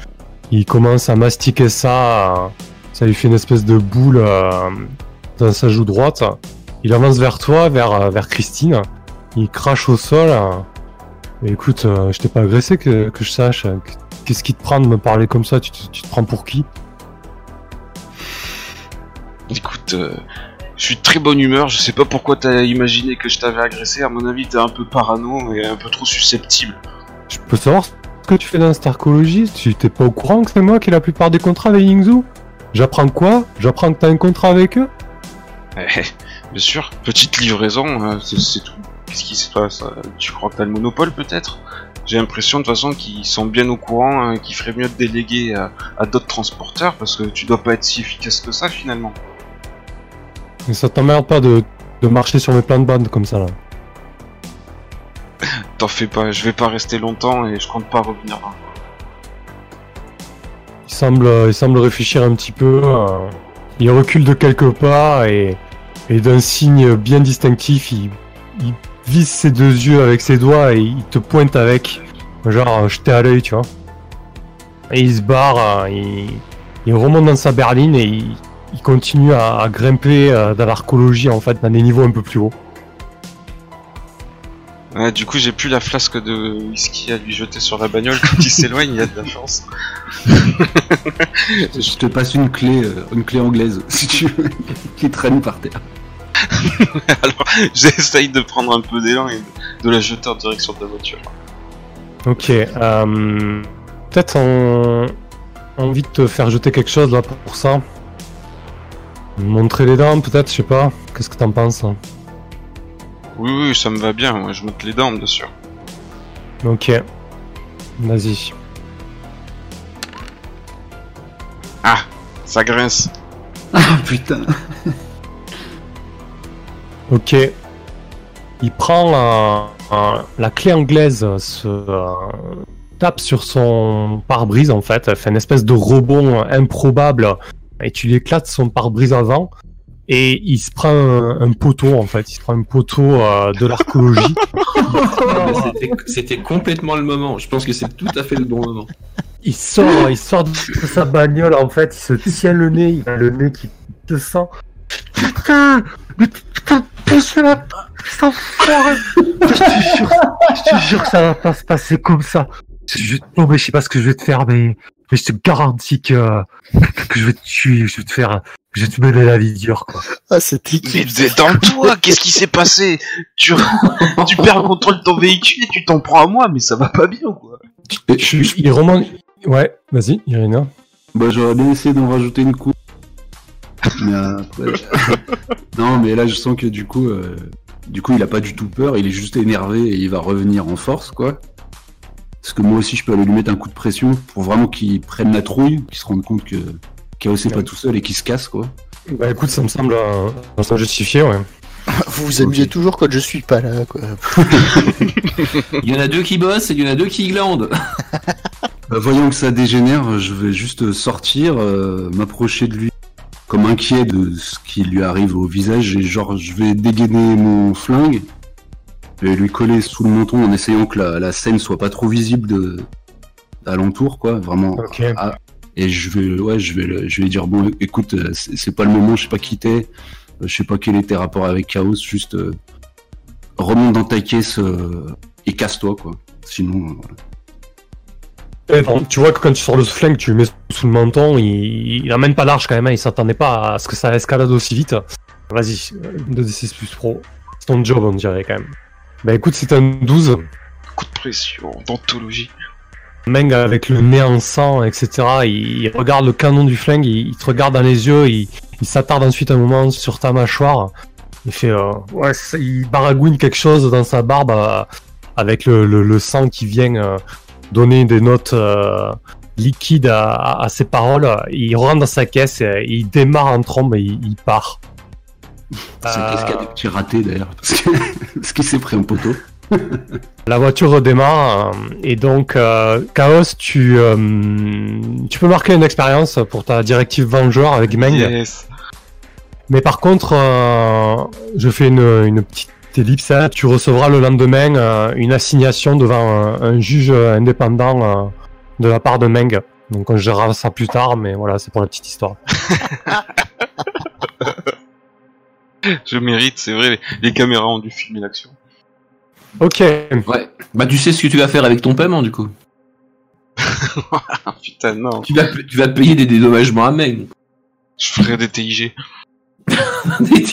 Il commence à mastiquer ça. Ça lui fait une espèce de boule euh, dans sa joue droite. Il avance vers toi, vers, euh, vers Christine. Il crache au sol. écoute, euh, je t'ai pas agressé que, que je sache. Qu'est-ce qui te prend de me parler comme ça? Tu te, tu te prends pour qui? Écoute, je suis de très bonne humeur. Je sais pas pourquoi t'as imaginé que je t'avais agressé. À mon avis, t'es un peu parano et un peu trop susceptible. Je peux savoir ce que tu fais dans cette archéologie Tu t'es pas au courant que c'est moi qui ai la plupart des contrats avec Yingzhou? J'apprends quoi? J'apprends que t'as un contrat avec eux? *laughs* Eh, bien sûr, petite livraison, euh, c'est tout. Qu'est-ce qui se passe? Tu crois que t'as le monopole peut-être? J'ai l'impression de toute façon qu'ils sont bien au courant, hein, qu'il ferait mieux de déléguer à, à d'autres transporteurs parce que tu dois pas être si efficace que ça finalement. Mais ça t'emmerde pas de, de marcher sur mes plans de bande comme ça là *laughs* T'en fais pas, je vais pas rester longtemps et je compte pas revenir. hein. il semble, il semble réfléchir un petit peu. euh, il recule de quelques pas et, et d'un signe bien distinctif, il, il vise ses deux yeux avec ses doigts et il te pointe avec. Genre, euh, jeté à l'œil, tu vois. Et il se barre, euh, il, il remonte dans sa berline et il, il continue à, à grimper euh, dans l'archéologie en fait, dans des niveaux un peu plus hauts. Ouais, du coup, j'ai plus la flasque de whisky à lui jeter sur la bagnole quand il s'éloigne, il y a de la chance. *laughs* Je te passe une clé, euh, une clé anglaise, *laughs* si tu veux, qui traîne par terre. *laughs* Alors, j'essaye de prendre un peu d'élan et de, la jeter en direction de la voiture. Ok, euh, peut-être on... envie de te faire jeter quelque chose là pour ça. Montrer les dents peut-être, je sais pas. Qu'est-ce que t'en penses hein Oui, oui, ça me va bien, moi, je monte les dents, bien sûr. Ok, vas-y. Ah, ça grince. *laughs* Ah putain *laughs* Ok. Il prend un- la clé anglaise, se euh, tape sur son pare-brise en fait, elle fait une espèce de rebond improbable et tu lui éclates son pare-brise avant et il se prend un, un poteau en fait, il se prend un poteau euh, de l'archéologie. *laughs* C'était- complètement le moment. Je pense que c'est tout à fait le bon moment. il sort, il sort de sa bagnole en fait, il se tient le nez, il a le nez qui te sent. Putain, mais putain, enfoiré. Je te jure, je te jure que ça va pas se passer comme ça. Je, non mais je sais pas ce que je vais te faire, mais, mais je te garantis que, *laughs* que je vais te tuer, je vais te faire, je vais te mener la vie dure quoi. Ah, c'était Mais détends-toi, *laughs* qu'est-ce qui s'est passé tu, tu perds le contrôle de ton véhicule et tu t'en prends à moi, mais ça va pas bien, quoi. Et je- je- Il remonte. Ouais, vas-y, Irina. Bah j'aurais bien essayé d'en rajouter une coupe. Mais après... *laughs* non mais là je sens que du coup, euh, du coup il a pas du tout peur, il est juste énervé et il va revenir en force quoi. Parce que moi aussi je peux aller lui mettre un coup de pression pour vraiment qu'il prenne la trouille, qu'il se rende compte que Chaos est pas tout seul et qu'il se casse quoi. Bah écoute, ça me semble, me semble justifié, ouais. *laughs* Vous vous amusez toujours quand je suis pas là, quoi. *laughs* Il y en a deux qui bossent et il y en a deux qui glandent. *laughs* Bah, voyant que ça dégénère, je vais juste sortir, euh, m'approcher de lui comme inquiet de ce qui lui arrive au visage et genre je vais dégainer mon flingue et lui coller sous le menton en essayant que la, la scène soit pas trop visible de, alentour, quoi, vraiment. Ah, et je vais, ouais, je vais, le- je vais dire bon, écoute, euh, c'est pas le moment, je sais pas qui t'es, euh, je sais pas quel est tes rapports avec Chaos, juste euh, remonte dans ta caisse euh, et casse-toi, quoi. Sinon, voilà. Eh, tu vois que quand tu sors le flingue, tu le mets sous le menton, il, il emmène pas large quand même, hein, il s'attendait pas à ce que ça escalade aussi vite. Vas-y, 2d6 plus pro. C'est ton job, on dirait quand même. Bah écoute, c'est un 12. Coup de pression, d'anthologie. Meng avec le nez en sang, etc. Il, il regarde le canon du flingue, il, il te regarde dans les yeux, il, il s'attarde ensuite un moment sur ta mâchoire. Il fait, euh, ouais, il baragouine quelque chose dans sa barbe euh, avec le, le- le sang qui vient euh, donner des notes liquides à, à- à ses paroles. Il rentre dans sa caisse, et il démarre en trombe et il part. C'est Euh, qu'est-ce qu'il y a des petits ratés d'ailleurs, parce *laughs* qu'il s'est pris un poteau. *laughs* La voiture redémarre euh, et donc euh, Chaos, tu euh, tu peux marquer une expérience pour ta directive Vengeur avec Meng. Yes. Mais par contre, euh, je fais une, une petite ellipse. hein. Tu recevras le lendemain euh, une assignation devant un, un juge indépendant euh, de la part de Meng. Donc on gérera ça plus tard, mais voilà, c'est pour la petite histoire. *laughs* Je mérite, c'est vrai, les, les caméras ont dû filmer l'action. Ok. Ouais. Bah tu sais ce que tu vas faire avec ton paiement du coup. *laughs* Putain, non. Tu vas, tu vas payer des dédommagements à Meg. Je ferai des TIG. *laughs* des. *laughs*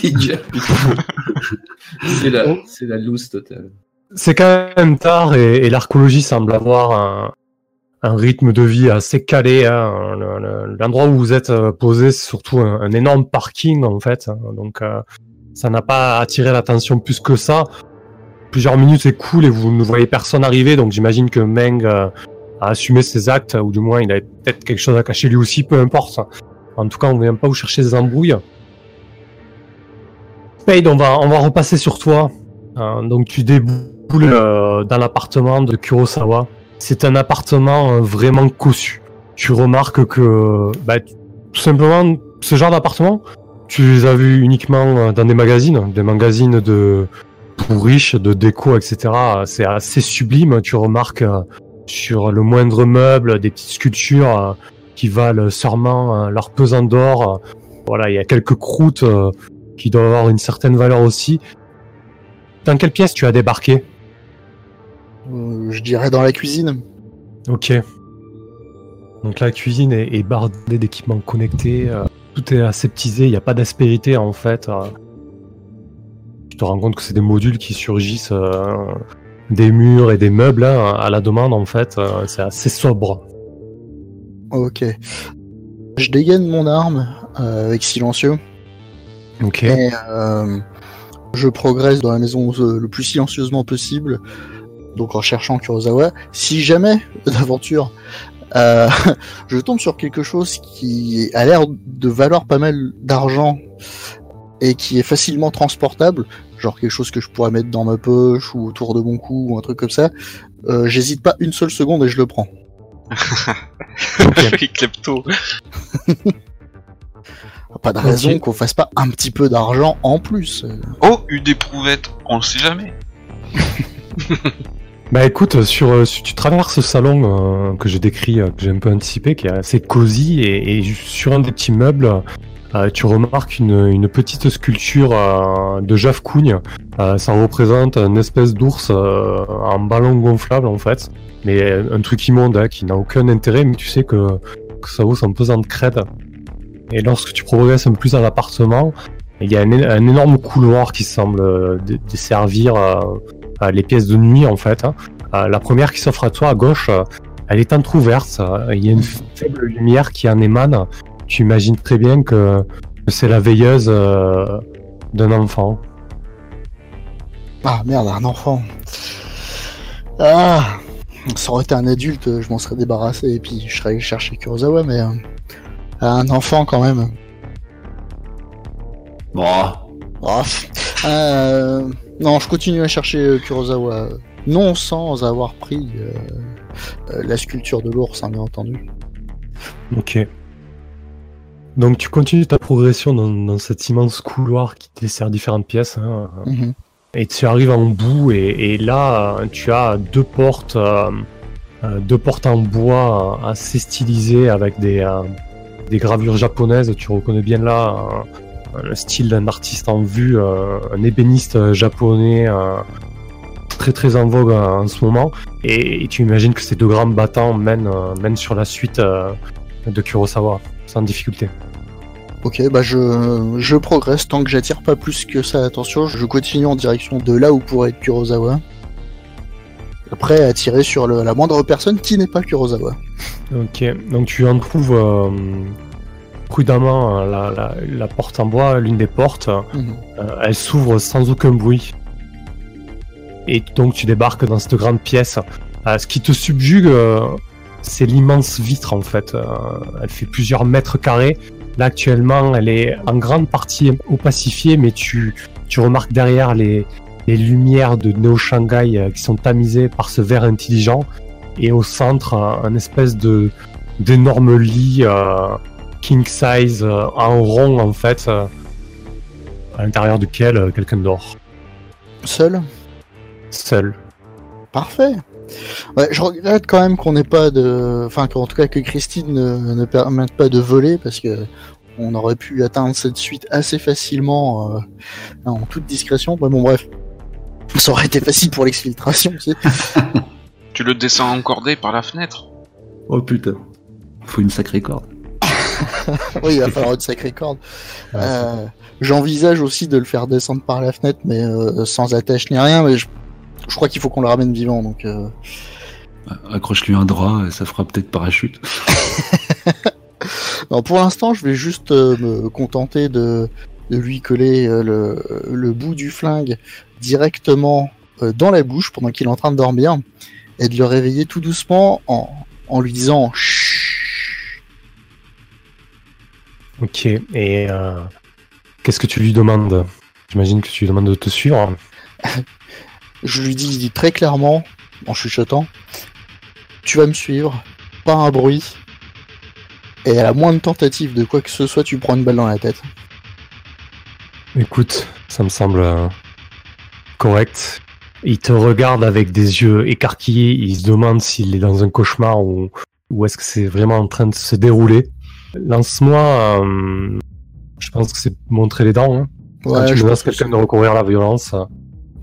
C'est la, c'est la loose totale. C'est quand même tard et, et l'archéologie semble avoir un, un rythme de vie assez calé. hein. Le- le- L'endroit où vous êtes euh, posé, c'est surtout un, énorme parking en fait. hein. Donc euh, ça n'a pas attiré l'attention plus que ça. Plusieurs minutes s'écoulent et vous ne voyez personne arriver. Donc j'imagine que Meng euh, a assumé ses actes, ou du moins il avait peut-être quelque chose à cacher lui aussi, peu importe. En tout cas, on ne vient pas vous chercher des embrouilles. Spade, on va, on va repasser sur toi. Donc tu déboules dans l'appartement de Kurosawa. C'est un appartement euh, vraiment cossu. Tu remarques que, bah, tout simplement, ce genre d'appartement, tu les as vus uniquement euh, dans des magazines, des magazines de pour riches, de déco, etc. C'est assez sublime. Tu remarques euh, sur le moindre meuble des petites sculptures qui valent sûrement leur pesant d'or. Voilà, il y a quelques croûtes qui doivent avoir une certaine valeur aussi. Dans quelle pièce tu as débarqué? Je dirais dans la cuisine. Ok. Donc la cuisine est, est bardée d'équipements connectés, euh, tout est aseptisé, il n'y a pas d'aspérité en fait. euh. Tu te rends compte que c'est des modules qui surgissent euh, des murs et des meubles hein, à la demande en fait, euh, c'est assez sobre. Ok. Je dégaine mon arme euh, avec silencieux Ok. et euh, je progresse dans la maison euh, le plus silencieusement possible. Donc en cherchant Kurosawa. Si jamais, *laughs* d'aventure, euh, *laughs* je tombe sur quelque chose qui a l'air de valoir pas mal d'argent et qui est facilement transportable, genre quelque chose que je pourrais mettre dans ma poche ou autour de mon cou ou un truc comme ça, euh, j'hésite pas une seule seconde et je le prends. *laughs* Les kleptos. Pas de raison qu'on fasse pas un petit peu d'argent en plus. Oh, une éprouvette, on le sait jamais. Bah écoute, sur, euh, si tu traverses ce salon euh, que j'ai décrit, euh, que j'ai un peu anticipé, qui est assez cosy, et, et sur un des petits meubles, euh, tu remarques une, une petite sculpture euh, de Jaf. Euh, ça représente une espèce d'ours euh, en ballon gonflable en fait, mais euh, un truc immonde hein, qui n'a aucun intérêt, mais tu sais que, que ça vaut son pesant de crête. Et lorsque tu progresses un peu plus dans l'appartement, il y a un, un énorme couloir qui semble euh, desservir euh, euh, les pièces de nuit en fait. hein. Euh, la première qui s'offre à toi à gauche, euh, elle est entrouverte. euh, Il y a une faible lumière qui en émane. Tu imagines très bien que, c'est la veilleuse euh, d'un enfant. Ah merde, un enfant. Ah, ça aurait été un adulte, je m'en serais débarrassé et puis je serais allé chercher Kurosawa, mais euh, un enfant quand même. Bon, Ah, euh, non, je continue à chercher euh, Kurosawa, non sans avoir pris euh, euh, la sculpture de l'ours, hein, bien entendu. Ok. Donc tu continues ta progression dans, dans cet immense couloir qui dessert différentes pièces. hein. Mhm. Et tu arrives en bout et, et là tu as deux portes euh, deux portes en bois assez stylisées avec des, euh, des gravures japonaises. Tu reconnais bien là le style d'un artiste en vue, euh, un ébéniste japonais euh, très très en vogue euh, en ce moment. Et, et tu imagines que ces deux grands battants mènent, euh, mènent sur la suite euh, de Kurosawa sans difficulté. Ok, bah je, je progresse tant que j'attire pas plus que ça l'attention. Je continue en direction de là où pourrait être Kurosawa. Après, à tirer sur le- la moindre personne qui n'est pas Kurosawa. Ok, donc tu en trouves euh, prudemment euh, la, la- la porte en bois, l'une des portes. Mhm. Euh, elle s'ouvre sans aucun bruit. Et donc tu débarques dans cette grande pièce. Euh, ce qui te subjugue, euh, c'est l'immense vitre en fait. Elle fait plusieurs mètres carrés. Là actuellement, elle est en grande partie opacifiée, mais tu, tu remarques derrière les, les lumières de Neo Shanghai qui sont tamisées par ce verre intelligent. Et au centre, un, un espèce de d'énorme lit euh, king size euh, en rond en fait, euh, à l'intérieur duquel euh, quelqu'un dort, Seul? Seul. Parfait. Ouais, je regrette quand même qu'on n'ait pas de. Enfin, qu'en tout cas que Christine ne, ne permette pas de voler parce que on aurait pu atteindre cette suite assez facilement euh, en toute discrétion. Mais bon, bref. Ça aurait été facile pour l'exfiltration, tu sais. *laughs* Tu le descends encordé par la fenêtre? Oh putain. Faut une sacrée corde. *laughs* oui, il va falloir une sacrée corde. Euh, J'envisage aussi de le faire descendre par la fenêtre, mais euh, sans attache ni rien. Mais je, je crois qu'il faut qu'on le ramène vivant, donc. euh, Accroche-lui un drap, et ça fera peut-être parachute. *laughs* Non, pour l'instant, je vais juste me contenter de, de lui coller le, le bout du flingue directement dans la bouche pendant qu'il est en train de dormir et de le réveiller tout doucement en, en lui disant Chut. Ok, et euh, qu'est-ce que tu lui demandes? J'imagine que tu lui demandes de te suivre. Je lui dis très clairement, en chuchotant Tu vas me suivre, pas un bruit, et à la moindre tentative de quoi que ce soit, tu prends une balle dans la tête. Écoute, ça me semble euh, correct. Il te regarde avec des yeux écarquillés, il se demande s'il est dans un cauchemar ou, ou est-ce que c'est vraiment en train de se dérouler. Lance-moi, euh, je pense que c'est montrer les dents. Hein. Quand tu je menaces quelqu'un de recourir à la violence euh,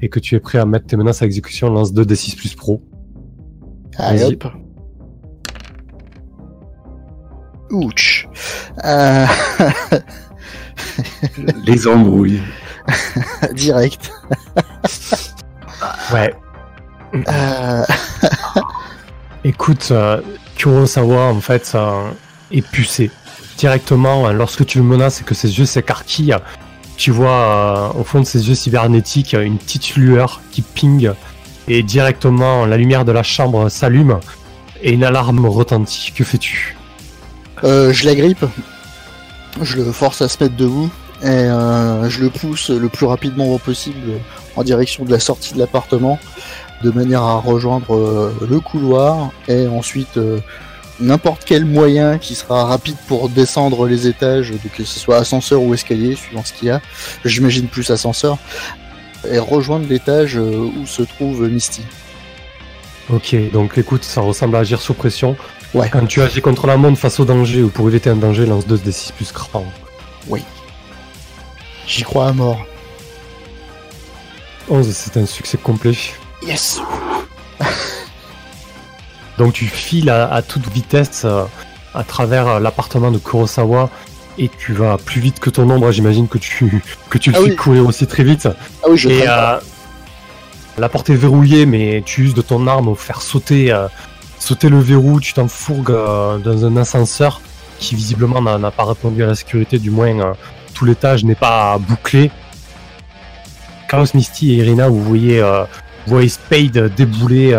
et que tu es prêt à mettre tes menaces à exécution, lance 2 d 6 plus pro. Allez hop. Ouch. Euh, *laughs* Les embrouilles. *laughs* direct. Ouais. Euh, *laughs* Écoute, euh, Kurosawa, en fait, euh, est pucé. Directement, euh, lorsque tu le menaces et que ses yeux s'écarquillent, tu vois euh, au fond de ses yeux cybernétiques euh, une petite lueur qui ping et directement la lumière de la chambre s'allume et une alarme retentit. Que fais-tu? Euh, je l'agrippe. Je le force à se mettre debout. Et euh, je le pousse le plus rapidement possible en direction de la sortie de l'appartement. De manière à rejoindre le couloir. Et ensuite, n'importe quel moyen qui sera rapide pour descendre les étages, que ce soit ascenseur ou escalier, suivant ce qu'il y a. J'imagine plus ascenseur. Et rejoindre l'étage euh, où se trouve Misty. Ok, donc écoute, ça ressemble à agir sous pression. Ouais. Quand tu agis contre la monde face au danger ou pour éviter un danger, lance 2 d 6 plus cran. J'y crois à mort. 11, c'est un succès complet. Yes Donc tu files à, à toute vitesse euh, à travers euh, l'appartement de Kurosawa et tu vas plus vite que ton ombre. J'imagine que tu *laughs* que tu le Ah fais oui. courir aussi très vite. Ah oui, je Et euh, la porte est verrouillée, mais tu uses de ton arme pour faire sauter euh, sauter le verrou. Tu t'enfourgues euh, dans un ascenseur qui visiblement n'a pas répondu à la sécurité. Du moins, tout l'étage n'est pas bouclé. Chaos Misty et Irina, vous voyez, vous voyez Spade débouler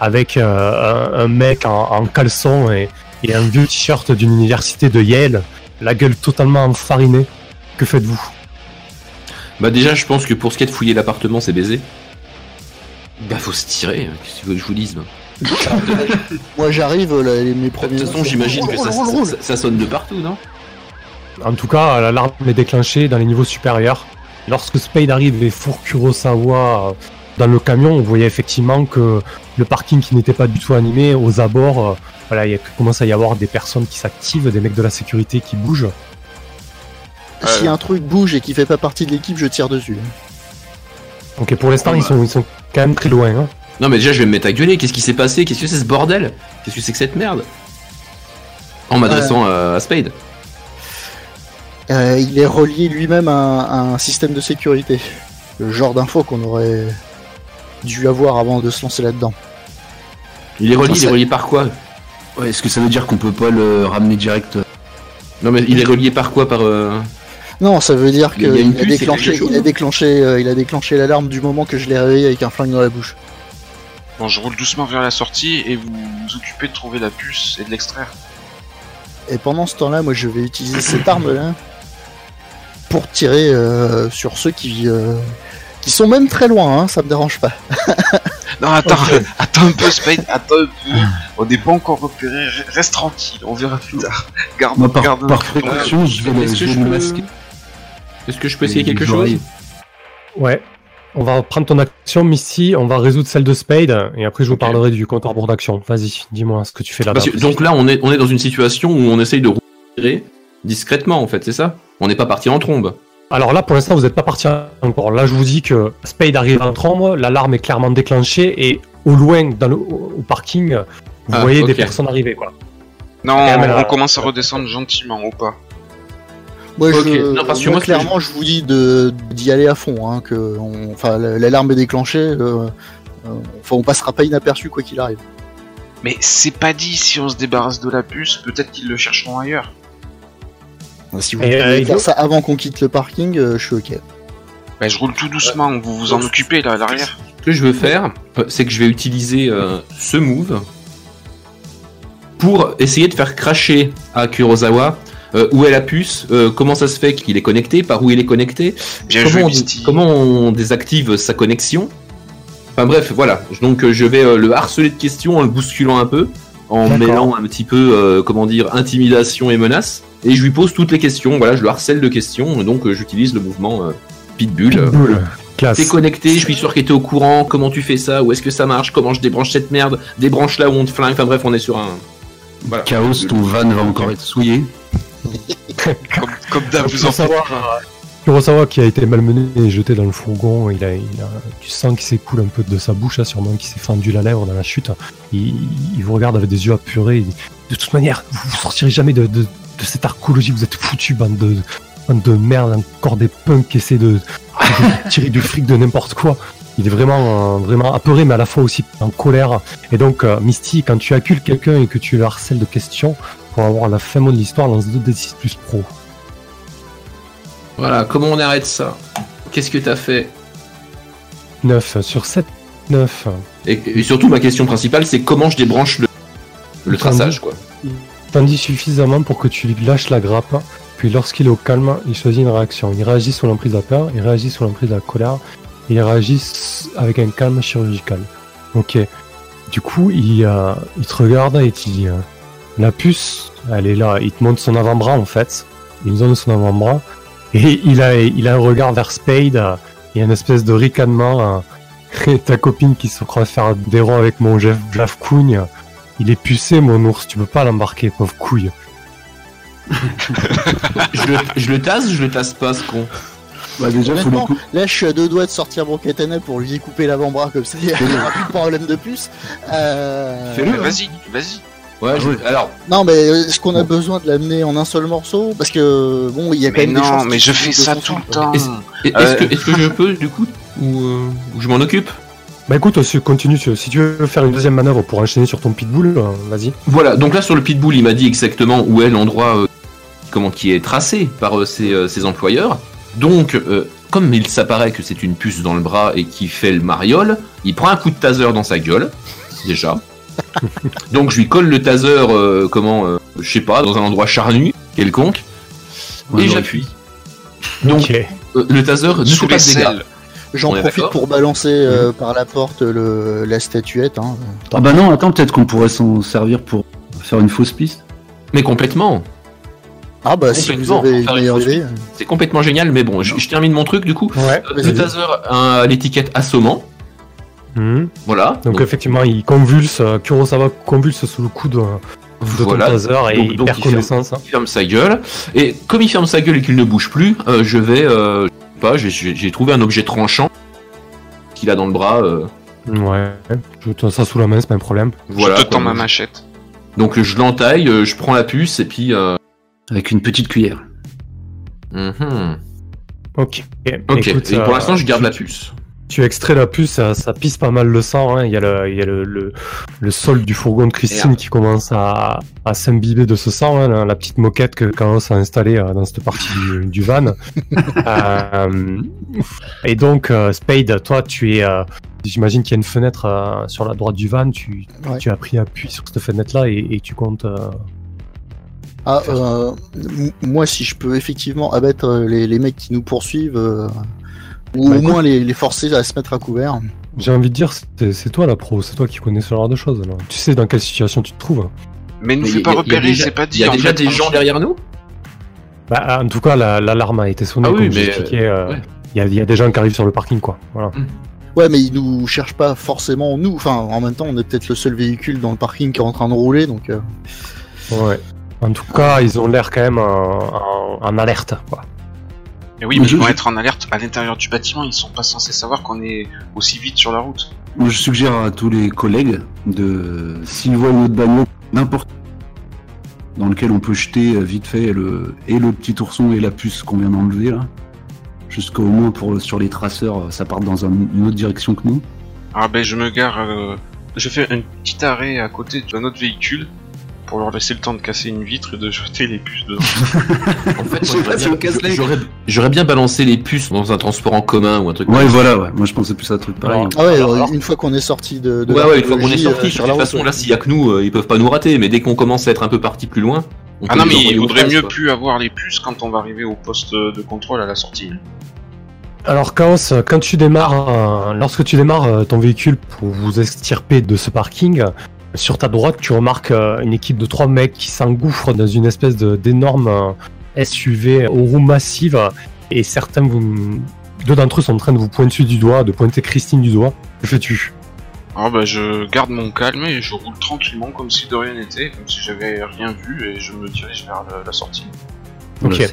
avec euh, un, un mec en, en caleçon et, et un vieux t-shirt d'une université de Yale, la gueule totalement enfarinée. Que faites-vous? Bah déjà, je pense que pour ce qui est de fouiller l'appartement, c'est baisé. Bah faut se tirer, qu'est-ce que tu veux que je vous dise. Moi? *laughs* J'arrive, mes De premiers. toute façon, j'imagine que ça, sonne de partout, non? En tout cas, l'alarme est déclenchée dans les niveaux supérieurs. Lorsque Spade arrive et fourre Kurosawa dans le camion, vous voyez effectivement que le parking qui n'était pas du tout animé, aux abords, euh, voilà, il commence à y avoir des personnes qui s'activent, des mecs de la sécurité qui bougent. Si un truc bouge et qui fait pas partie de l'équipe, je tire dessus. Ok, pour l'instant, ils, sont, ils sont quand même très loin. Hein. Non, mais déjà, je vais me mettre à gueuler. Qu'est-ce qui s'est passé? Qu'est-ce que c'est ce bordel? Qu'est-ce que c'est que cette merde? En m'adressant à Spade. Euh, il est relié lui-même à, un système de sécurité. Le genre d'info qu'on aurait dû avoir avant de se lancer là-dedans. Il est relié, il est relié par quoi Ouais, est-ce que ça veut dire qu'on peut pas le ramener direct Non, mais il est relié par quoi Par. Euh, non, ça veut dire qu'il a, déclenché, il a déclenché, euh, il a déclenché l'alarme du moment que je l'ai réveillé avec un flingue dans la bouche. Bon, je roule doucement vers la sortie et vous vous occupez de trouver la puce et de l'extraire. Et pendant ce temps-là, moi, je vais utiliser cette arme-là pour tirer euh, sur ceux qui qui sont même très loin. Hein, ça me dérange pas. *laughs* non, attends, attends un peu, Spade, attends un peu. On n'est pas encore repéré. Reste tranquille, on verra plus tard. Garde, Moi, par, garde par précaution, je vais, Est-ce que, je peux... masquer. Est-ce que je peux essayer quelque chose? Ouais. On va prendre ton action, Misty, on va résoudre celle de Spade, et après je vous parlerai du compte à rebours d'action. Vas-y, dis-moi ce que tu fais là. Parce que- Donc là, on est, on est dans une situation où on essaye de tirer discrètement, en fait, c'est ça? On n'est pas parti en trombe. Alors là, pour l'instant, vous n'êtes pas parti encore. Là, je vous dis que Spade arrive en trombe, l'alarme est clairement déclenchée, et au loin, dans le, au parking, vous Ah, voyez des personnes arriver, quoi. Non, mais on là- commence à redescendre gentiment au pas. Moi, Ok. je, Non, parce que moi, moi, ce que clairement, je... vous dis d'y aller à fond. Hein, que on- enfin, l'alarme est déclenchée. euh, euh, enfin, on passera pas inaperçu quoi qu'il arrive. Mais c'est pas dit si on se débarrasse de la puce, peut-être qu'ils le chercheront ailleurs. Si vous Et, pouvez euh, faire ça avant qu'on quitte le parking, euh, je suis ok. Bah, je roule tout doucement, vous vous en occupez là à l'arrière. Ce que je veux faire, c'est que je vais utiliser euh, ce move pour essayer de faire cracher à Kurosawa euh, où est la puce, euh, comment ça se fait qu'il est connecté, par où il est connecté, Bien comment, joué, on, Misty. comment on désactive sa connexion. Enfin bref, voilà. Donc je vais euh, le harceler de questions en le bousculant un peu, en mêlant un petit peu, euh, comment dire, intimidation et menace. Et je lui pose toutes les questions. Voilà, je le harcèle de questions. Donc euh, j'utilise le mouvement euh, Pitbull. euh, Pitbull. T'es connecté, je suis sûr que t'es au courant, comment tu fais ça, où est-ce que ça marche, comment je débranche cette merde, débranche là où on te flingue, enfin bref, on est sur un... Voilà. Chaos, ton van va encore être souillé. Comme, comme d'hab, vous en. Kurosawa qui a été malmené et jeté dans le fourgon, il a, tu sens qu'il s'écoule un peu de sa bouche, là, sûrement qu'il s'est fendu la lèvre dans la chute. Il, vous regarde avec des yeux apurés. il dit, de toute manière, vous, vous sortirez jamais de, cette archéologie, vous êtes foutus, bande de, bande de merde, encore des punks qui essaient de, tirer du fric de n'importe quoi. Il est vraiment, vraiment apeuré, mais à la fois aussi en colère. Et donc, euh, Misty, quand tu accules quelqu'un et que tu le harcèles de questions, pour avoir la fin mot de l'histoire, lance 2d6 plus pro. Voilà, comment on arrête ça? Qu'est-ce que t'as fait? 9 sur 7, 9. et, et surtout, ma question principale, c'est comment je débranche le, le traçage, quoi? T'en dis suffisamment pour que tu lâches la grappe, puis lorsqu'il est au calme, il choisit une réaction. Il réagit sous l'emprise de la peur, il réagit sous l'emprise de la colère, et il réagit avec un calme chirurgical. Ok. Du coup, il, euh, il te regarde et il euh, La puce, elle est là. Il te montre son avant-bras en fait. Il nous donne son avant-bras. Et il a, il a un regard vers Spade. a une espèce de ricanement. et ta copine qui se croit faire des ronds avec mon Jeff Jeff Cougne. Il est pucé, mon ours. Tu peux pas l'embarquer, pauvre couille. *laughs* je, le, je le tasse ou je le tasse pas, ce con? Bah déjà, faut le Honnêtement, coup. là, je suis à deux doigts de sortir mon katana pour lui découper l'avant-bras comme ça. Il n'y aura plus de problème de plus. Euh, Fais-le. Mais Vas-y, vas-y. Ouais, je- ouais. alors, Non, mais est-ce qu'on a besoin de l'amener en un seul morceau? Parce que bon, il y a quand Mais même des non, chances mais je fais ça tout le temps. Est-ce- Euh, que, est-ce que je peux, du coup, ou, euh, ou je m'en occupe? Bah écoute, continue. Si tu veux faire une deuxième manœuvre pour enchaîner sur ton pitbull, euh, vas-y. Voilà, donc là sur le pitbull, il m'a dit exactement où est l'endroit euh, comment qui est tracé par euh, ses, euh, ses employeurs. Donc, euh, comme il s'apparaît que c'est une puce dans le bras et qui fait le mariole, il prend un coup de taser dans sa gueule, déjà. *laughs* donc je lui colle le taser, euh, comment, euh, je sais pas, dans un endroit charnu, quelconque, Ouais, et j'appuie. Donc euh, le taser ne Sous fait pas les de dégâts. selles. J'en profite pour balancer euh, par la porte le, la statuette. Hein. Ah bah non, attends, peut-être qu'on pourrait s'en servir pour faire une fausse piste. Mais complètement, Ah bah si vous avez c'est complètement génial, mais bon, je, je termine mon truc du coup. Ouais. Euh, le taser a l'étiquette assommant. Mhm. Voilà. Donc, effectivement, il convulse, euh, Kurosawa convulse sous le coup de, de voilà. taser et Donc- il donc perd il ferme- connaissance. hein. il ferme sa gueule. Et comme il ferme sa gueule et qu'il ne bouge plus, euh, je vais, euh, je sais pas, j'ai- trouvé un objet tranchant qu'il a dans le bras. euh, Ouais, je te ça sous la main, c'est pas un problème. voilà. je te tends ma machette. Donc je l'entaille, je prends la puce et puis. euh, Avec une petite cuillère. mhm. Ok. Ok. Écoute, et pour euh, l'instant, je garde tu- la puce. Tu extrais la puce, ça, ça pisse pas mal le sang. hein. Il y a, le, il y a le, le, le sol du fourgon de Christine Merde. qui commence à, à s'imbiber de ce sang, hein, la, la petite moquette que Carlos a installée euh, dans cette partie du, du van. *laughs* Euh, et donc, euh, Spade, toi, tu es. euh, J'imagine qu'il y a une fenêtre euh, sur la droite du van. Tu, Ouais. tu as pris appui sur cette fenêtre-là et, et tu comptes. euh, Ah, euh, moi, si je peux effectivement abattre les, les mecs qui nous poursuivent, euh, ou Bah, au moins les, les forcer à se mettre à couvert. J'ai envie de dire, c'est c'est toi la pro, c'est toi qui connais ce genre de choses. là. Tu sais dans quelle situation tu te trouves. Mais nous fais pas repérer, c'est pas dit. Il y a déjà des hein. gens derrière nous? Bah, en tout cas, la- l'alarme a été sonnée. Ah oui, comme j'ai mais, expliqué, euh, ouais. Il y, a, il y a des gens qui arrivent sur le parking, quoi. Voilà. Ouais, mais ils nous cherchent pas forcément nous. Enfin, en même temps, on est peut-être le seul véhicule dans le parking qui est en train de rouler, donc. euh, Ouais. En tout cas, ils ont l'air quand même en, en- en alerte, quoi. Et oui, mais Mais je- ils vont je- être en alerte à l'intérieur du bâtiment, ils sont pas censés savoir qu'on est aussi vite sur la route. Moi, je suggère à tous les collègues de, s'ils voient une autre bagnole, n'importe dans lequel on peut jeter euh, vite fait le, et le petit ourson et la puce qu'on vient d'enlever là, jusqu'au moins pour sur les traceurs, euh, ça part dans un- une autre direction que nous. Ah ben je me gare, euh, je fais un petit arrêt à côté d'un autre véhicule pour leur laisser le temps de casser une vitre et de *laughs* jeter les puces dedans. En fait, Je sais moi, pas j'aurais si on bien- casse les- j'aurais- j'aurais bien balancé les puces dans un transport en commun ou un truc Ouais, comme ça. voilà, ouais. Moi, je pensais plus à un truc pareil. Alors, Ah ouais, Alors, euh, alors- une fois qu'on est sorti de. de Ouais, ouais, une fois qu'on est sorti, euh, de sur toute façon, là, s'il y a que nous, euh, ils peuvent pas nous rater, mais dès qu'on commence à être un peu parti plus loin, on Ah peut non mais il vaudrait mieux plus avoir les puces quand on va arriver au poste de contrôle à la sortie. Alors, Chaos, quand tu démarres, lorsque tu démarres ton véhicule pour vous extirper de ce parking, sur ta droite, tu remarques euh, une équipe de trois mecs qui s'engouffrent dans une espèce d'énorme euh, SUV aux roues massives, et certains, vous, deux d'entre eux sont en train de vous pointer du doigt, de pointer Christine du doigt. Que fais-tu? Ah bah je garde mon calme et je roule tranquillement comme si de rien n'était, comme si j'avais rien vu et je me dirige vers la, la sortie. Ok.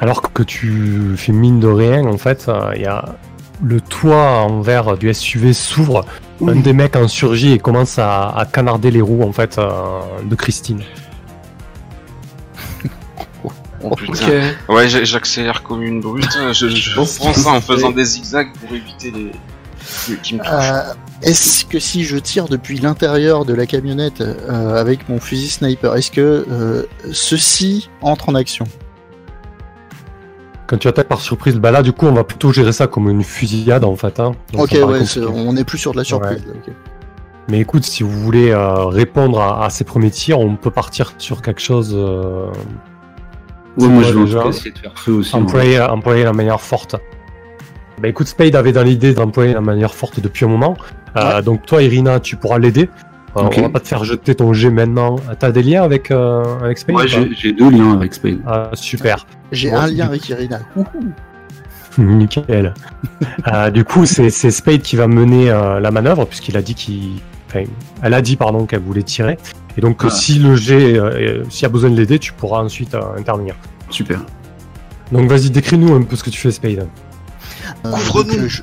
Alors que tu fais mine de rien, en fait, euh, il y a le toit en verre du SUV s'ouvre, un des mecs en surgit et commence à, à canarder les roues en fait euh, de Christine. *laughs* Oh putain. Ouais, j'a- j'accélère comme une brute, je, je Bon, prends ça en faisant des zigzags pour éviter les... les- qui me touchent. Euh, est-ce que si je tire depuis l'intérieur de la camionnette euh, avec mon fusil sniper, est-ce que euh, ceci entre en action? Quand tu attaques par surprise, bah là du coup on va plutôt gérer ça comme une fusillade en fait. Hein. Donc, Ok, ouais, on n'est plus sur de la surprise. là, ok. Mais écoute, si vous voulez euh, répondre à, à ces premiers tirs, on peut partir sur quelque chose. Euh, Ouais, moi, je vais essayer de faire feu aussi. employer la manière forte. Bah écoute, Spade avait dans l'idée d'employer la manière forte depuis un moment. Euh, Donc toi, Irina, tu pourras l'aider. On va pas te faire jeter ton jet maintenant. T'as des liens avec, euh, avec Spade Ouais, j'ai deux liens avec Spade. Ah, Super. J'ai un lien avec Irina. *laughs* Nickel. Euh, du coup, c'est c'est Spade qui va mener euh, la manœuvre puisqu'il a dit qu'il, enfin, elle a dit pardon qu'elle voulait tirer. Et donc, Ah. si le jet, euh, s'il y a besoin de l'aider, tu pourras ensuite euh, intervenir. Super. Donc, vas-y, décris-nous un peu ce que tu fais, Spade. Euh, Couvre-nous. je,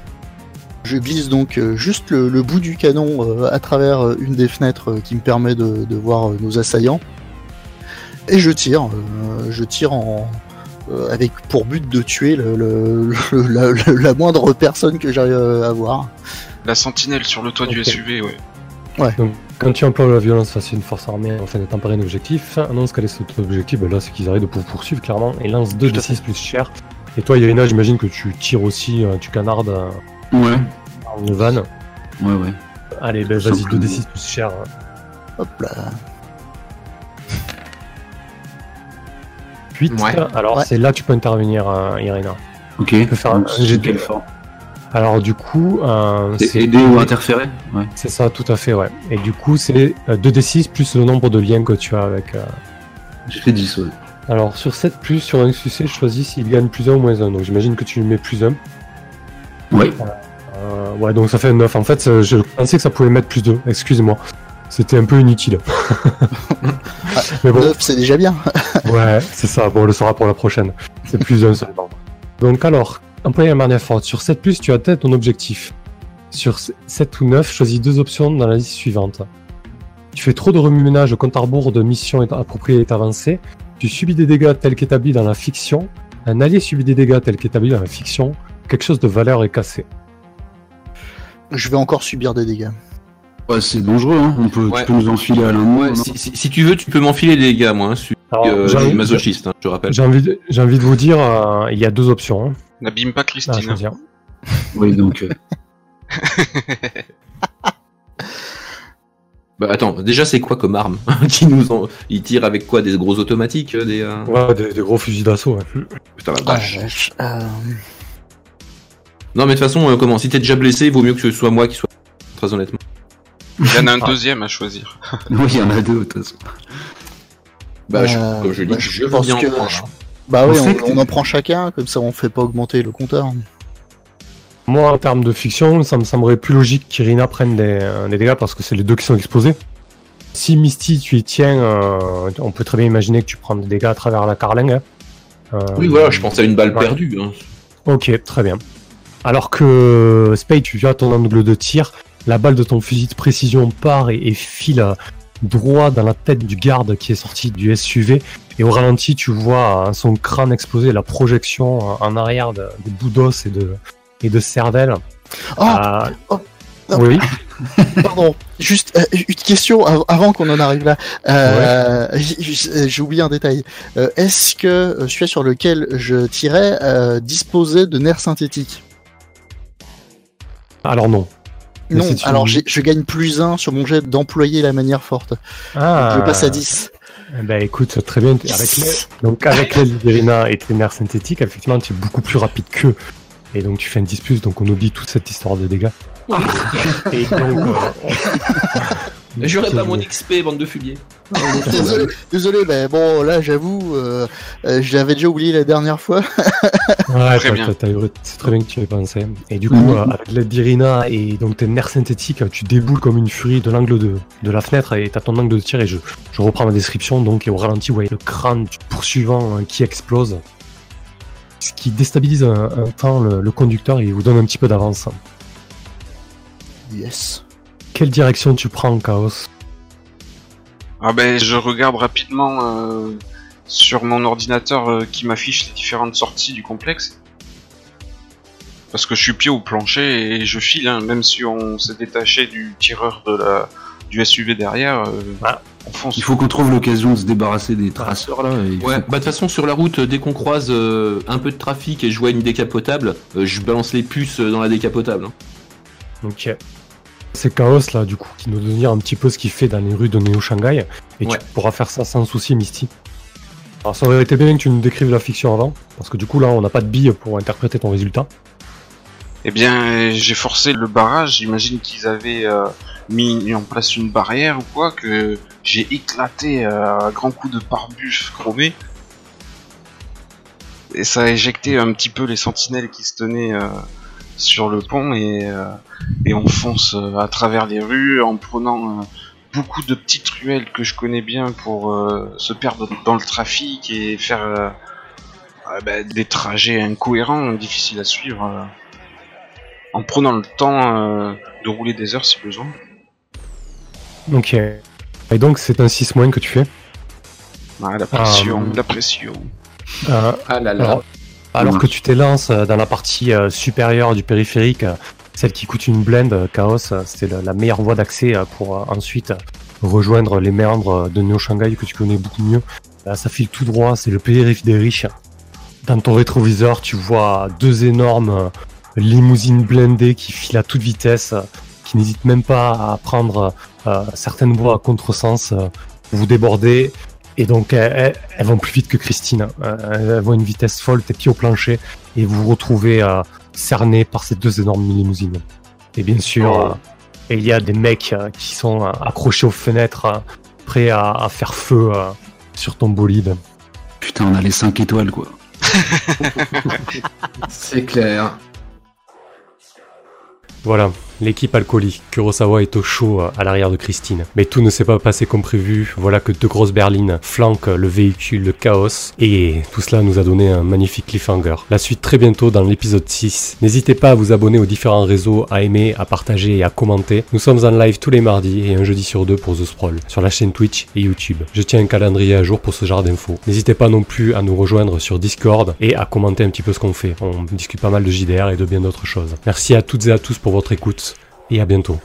je glisse donc euh, juste le, le bout du canon euh, à travers euh, une des fenêtres qui me permet de, de voir nos assaillants. Et je tire. je tire en, avec pour but de tuer le, le- le- *laughs* la, moindre personne que j'arrive à voir. La sentinelle sur le toit du. SUV, ouais. Donc, quand tu emploies la violence face à une force armée afin de tempérer un objectif, annonce quel est cet objectif. Ben là, c'est qu'ils arrêtent de poursuivre clairement et lance 2 Tout à d 6 plus cher. Et toi, Irina, j'imagine que tu tires aussi, tu canardes euh, Ouais, en van. ouais, ouais. Allez, ben vas-y, simplement. 2 d 6 plus cher. hein. Hop là. 8. Ouais. Alors, Ouais. c'est là que tu peux intervenir, euh, Irina. Ok. Tu peux faire un jet de- Alors, du coup, euh, C'est aider ou interférer? Ouais. C'est ça, tout à fait, ouais. Et du coup, c'est 2d6 plus le nombre de liens que tu as avec. euh, J'ai fait 10, ouais. Alors, sur 7, plus sur un succès, choisis s'il gagne plus 1 ou moins 1. Donc, j'imagine que tu mets plus 1. Ouais. Euh, ouais, donc ça fait 9. En fait, euh, je pensais que ça pouvait mettre plus 2. Excusez-moi. C'était un peu inutile. *laughs* Mais bon, 9, c'est déjà bien. *laughs* ouais, c'est ça. Bon, on le saura pour la prochaine. C'est plus un seulement. Donc alors, employer la manière forte. Sur 7, tu as atteint ton objectif. Sur 7 ou 9, choisis deux options dans la liste suivante. Tu fais trop de remue-ménage au compte à rebours de missions appropriées et avancées. Tu subis des dégâts tels qu'établis dans la fiction. Un allié subit des dégâts tels qu'établis dans la fiction. Quelque chose de valeur est cassé. Je vais encore subir des dégâts. Ouais, c'est dangereux, hein. On peut, Ouais. Tu peux nous enfiler à l'un Ouais, non si, si- si tu veux, tu peux m'enfiler les gars, moi. Hein, je suis Alors, euh, j'ai envie- masochiste, hein, je rappelle. J'ai envie, de, j'ai envie de vous dire, euh, il y a deux options hein, N'abîme pas Christine. choisir. Oui, donc. euh, *laughs* Bah attends, déjà c'est quoi comme arme *laughs* qui nous en... Il tire avec quoi? Des gros automatiques des, euh, Ouais, des, des gros fusils d'assaut. ouais. Putain la Ah, vache. vache. Euh, Non mais de toute façon, euh, comment Si t'es déjà blessé, vaut mieux que ce soit moi qui soit. Très honnêtement. Il y en a un *laughs* Ah. deuxième à choisir. *laughs* Oui, il y en a deux, de toute façon. Bah je, Euh, comme je dis, bah, je, pense bien en que- prendre. Bah En oui, fait, on, on en prend chacun, comme ça on fait pas augmenter le compteur. Moi, en termes de fiction, ça me semblerait plus logique qu'Irina prenne des, euh, des dégâts parce que c'est les deux qui sont exposés. Si Misty, tu y tiens, euh, on peut très bien imaginer que tu prends des dégâts à travers la carlingue. hein. Euh, Oui voilà, je pense à une balle Ouais. perdue. Hein. Ok, très bien. Alors que Spade, tu as ton angle de tir, la balle de ton fusil de précision part et, et file euh, droit dans la tête du garde qui est sorti du SUV. Et au ralenti, tu vois euh, son crâne exploser, la projection euh, en arrière de- des bouts d'os et de, et de cervelle. Oh, Euh, oh, non. oui, *laughs* pardon, juste euh, une question av- avant qu'on en arrive là. Euh, J'ai oublié un détail. Est-ce que celui sur lequel je tirais disposait de nerfs synthétiques? Alors non. Mais Non, une- alors je gagne plus 1 sur mon jet d'employer la manière forte. Ah, Je passe à 10. Eh Ben écoute, très bien. Avec les... Donc avec d'Irina et tes nerfs synthétiques, effectivement, tu es beaucoup plus rapide qu'eux. Et donc tu fais un 10 plus, donc on oublie toute cette histoire de dégâts. et donc... euh, *laughs* J'aurais pas mon XP, bande de fumier. *laughs* désolé, désolé, mais bon là j'avoue, euh, euh, je l'avais déjà oublié la dernière fois. Ouais, Très bien. c'est très bien que tu y aies pensé. Et du coup, Mhm. euh, avec l'aide d'Irina et donc tes nerfs synthétiques, tu déboules comme une furie de l'angle de, de la fenêtre et t'as ton angle de tir. Et je, je reprends ma description. Donc, et au ralenti, vous voyez le crâne du poursuivant euh, qui explose. Ce qui déstabilise un, un temps le, le conducteur et vous donne un petit peu d'avance. Yes. Quelle direction tu prends, Chaos Ah ben, je regarde rapidement euh, sur mon ordinateur euh, qui m'affiche les différentes sorties du complexe. Parce que je suis pied au plancher et je file, hein, même si on s'est détaché du tireur de la, du SUV derrière, euh, Ah. on fonce. Il faut qu'on trouve l'occasion de se débarrasser des traceurs là. et Ouais, bah de toute façon sur la route, dès qu'on croise euh, un peu de trafic et je vois une décapotable, euh, je balance les puces dans la décapotable. hein. Ok. C'est Chaos là, du coup, qui nous donne un petit peu ce qu'il fait dans les rues de Neo Shanghai. Et Ouais. tu pourras faire ça sans souci, Misty. Alors ça aurait été bien que tu nous décrives la fiction avant, parce que du coup là on n'a pas de billes pour interpréter ton résultat. Eh bien, j'ai forcé le barrage. J'imagine qu'ils avaient euh, mis en place une barrière ou quoi, que j'ai éclaté euh, à grands coups de pare-bus chromé. Et ça a éjecté un petit peu les sentinelles qui se tenaient euh, sur le pont et, euh, et on fonce euh, à travers les rues en prenant euh, beaucoup de petites ruelles que je connais bien pour euh, se perdre dans le trafic et faire euh, euh, bah, des trajets incohérents, difficiles à suivre. euh, en prenant le temps euh, de rouler des heures si besoin. Ok. Et donc c'est un 6 moins que tu fais? Ouais, la pression, Ah, la pression. Euh, Ah là là. alors, alors que tu t'élances euh, dans la partie euh, supérieure du périphérique, euh, celle qui coûte une blende, Chaos, c'était la, meilleure voie d'accès pour ensuite rejoindre les méandres de Neo Shanghai que tu connais beaucoup mieux. Là, ça file tout droit, c'est le périph' des riches. Dans ton rétroviseur, tu vois deux énormes limousines blindées qui filent à toute vitesse, qui n'hésitent même pas à prendre certaines voies à contresens pour vous déborder. Et donc, elles, elles- elles vont plus vite que Christine. Euh, elles vont à une vitesse folle, t'es pieds au plancher, et vous vous retrouvez euh, cerné par ces deux énormes limousines. Et bien sûr, Oh. euh, il y a des mecs euh, qui sont euh, accrochés aux fenêtres, euh, prêts à, à faire feu euh, sur ton bolide. Putain, on a les 5 étoiles quoi. *laughs* *laughs* C'est clair. Voilà, l'équipe alcoolique. Kurosawa est au chaud euh, à l'arrière de Christine. Mais tout ne s'est pas passé comme prévu. Voilà que deux grosses berlines flanquent le véhicule, le chaos. Et tout cela nous a donné un magnifique cliffhanger. La suite très bientôt dans l'épisode 6. N'hésitez pas à vous abonner aux différents réseaux, à aimer, à partager et à commenter. Nous sommes en live tous les mardis et un jeudi sur deux pour The Sprawl, sur la chaîne Twitch et YouTube. Je tiens un calendrier à jour pour ce genre d'infos. N'hésitez pas non plus à nous rejoindre sur Discord et à commenter un petit peu ce qu'on fait. On discute pas mal de JDR et de bien d'autres choses. Merci à toutes et à tous pour votre écoute et à bientôt.